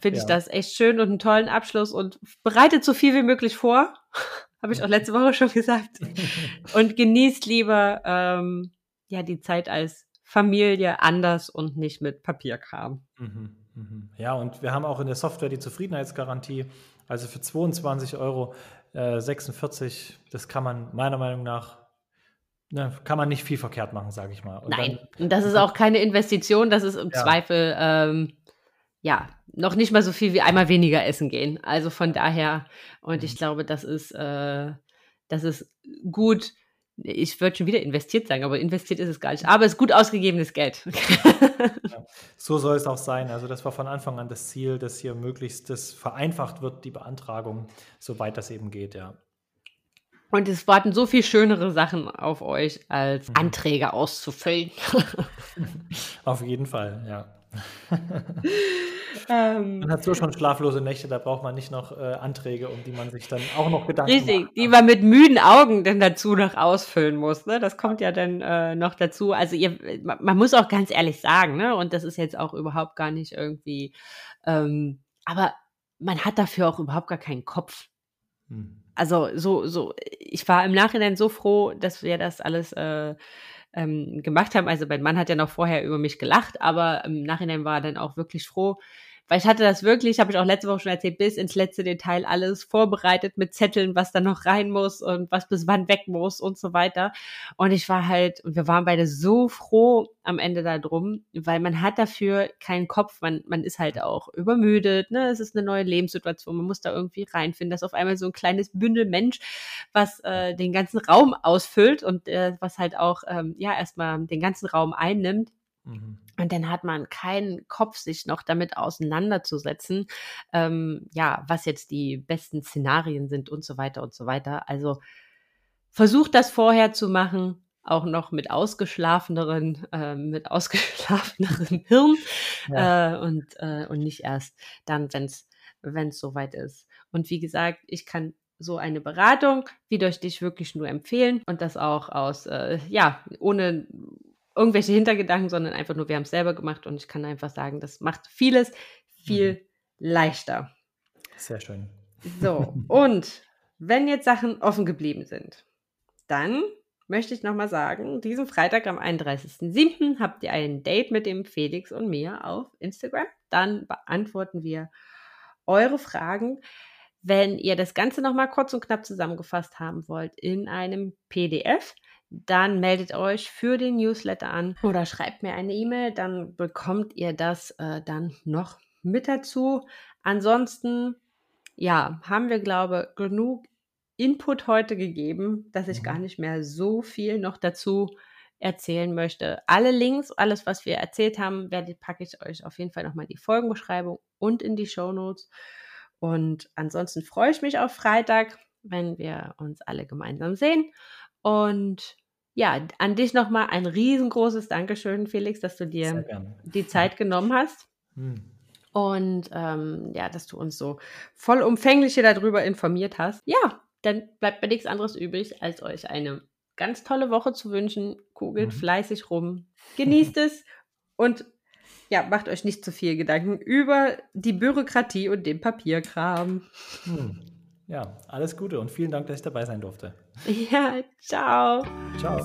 finde ja. ich das echt schön und einen tollen Abschluss und bereitet so viel wie möglich vor. Habe ich auch letzte Woche schon gesagt. und genießt lieber ähm, ja die Zeit als Familie anders und nicht mit Papierkram. Mhm, mhm. Ja, und wir haben auch in der Software die Zufriedenheitsgarantie. Also für 22 Euro äh, 46, das kann man meiner Meinung nach ne, kann man nicht viel verkehrt machen, sage ich mal. Und Nein, dann, das ist auch keine Investition, das ist im ja. Zweifel ähm, ja noch nicht mal so viel wie einmal weniger essen gehen. Also von daher, und ich mhm. glaube, das ist, äh, das ist gut ich würde schon wieder investiert sagen, aber investiert ist es gar nicht. Aber es ist gut ausgegebenes Geld. ja, so soll es auch sein. Also das war von Anfang an das Ziel, dass hier möglichst das vereinfacht wird, die Beantragung, soweit das eben geht, ja. Und es warten so viel schönere Sachen auf euch, als mhm. Anträge auszufüllen. auf jeden Fall, ja. ähm, man hat so schon schlaflose Nächte, da braucht man nicht noch äh, Anträge, um die man sich dann auch noch Gedanken Richtig, macht. die man mit müden Augen dann dazu noch ausfüllen muss. Ne? Das kommt ja dann äh, noch dazu. Also ihr, man muss auch ganz ehrlich sagen, ne? und das ist jetzt auch überhaupt gar nicht irgendwie, ähm, aber man hat dafür auch überhaupt gar keinen Kopf. Hm also so, so, ich war im Nachhinein so froh, dass wir das alles äh, ähm, gemacht haben. Also mein Mann hat ja noch vorher über mich gelacht, aber im Nachhinein war er dann auch wirklich froh, weil ich hatte das wirklich, habe ich auch letzte Woche schon erzählt, bis ins letzte Detail alles vorbereitet mit Zetteln, was da noch rein muss und was bis wann weg muss und so weiter. Und ich war halt, und wir waren beide so froh am Ende da drum, weil man hat dafür keinen Kopf, man, man ist halt auch übermüdet, ne? Es ist eine neue Lebenssituation, man muss da irgendwie reinfinden. Das ist auf einmal so ein kleines Bündel Mensch, was äh, den ganzen Raum ausfüllt und äh, was halt auch ähm, ja erstmal den ganzen Raum einnimmt. Mhm. Und dann hat man keinen Kopf, sich noch damit auseinanderzusetzen, ähm, ja, was jetzt die besten Szenarien sind und so weiter und so weiter. Also versucht das vorher zu machen, auch noch mit ausgeschlafeneren, äh, mit ausgeschlafenerem Hirn ja. äh, und, äh, und nicht erst dann, wenn es wenn es soweit ist. Und wie gesagt, ich kann so eine Beratung wie durch dich wirklich nur empfehlen und das auch aus, äh, ja, ohne irgendwelche Hintergedanken, sondern einfach nur, wir haben es selber gemacht und ich kann einfach sagen, das macht vieles viel mhm. leichter. Sehr schön. So, und wenn jetzt Sachen offen geblieben sind, dann möchte ich nochmal sagen, diesen Freitag am 31.07. habt ihr ein Date mit dem Felix und mir auf Instagram. Dann beantworten wir eure Fragen. Wenn ihr das Ganze nochmal kurz und knapp zusammengefasst haben wollt in einem PDF, dann meldet euch für den Newsletter an oder schreibt mir eine E-Mail, dann bekommt ihr das äh, dann noch mit dazu. Ansonsten, ja, haben wir, glaube genug Input heute gegeben, dass ich mhm. gar nicht mehr so viel noch dazu erzählen möchte. Alle Links, alles, was wir erzählt haben, werde, packe ich euch auf jeden Fall nochmal in die Folgenbeschreibung und in die Show Notes. Und ansonsten freue ich mich auf Freitag, wenn wir uns alle gemeinsam sehen. Und ja, an dich nochmal ein riesengroßes Dankeschön, Felix, dass du dir die Zeit genommen hast. Hm. Und ähm, ja, dass du uns so vollumfänglich darüber informiert hast. Ja, dann bleibt mir nichts anderes übrig, als euch eine ganz tolle Woche zu wünschen. Kugelt mhm. fleißig rum, genießt es und ja, macht euch nicht zu viel Gedanken über die Bürokratie und den Papierkram. Hm. Ja, alles Gute und vielen Dank, dass ich dabei sein durfte. Ja, ciao. Ciao.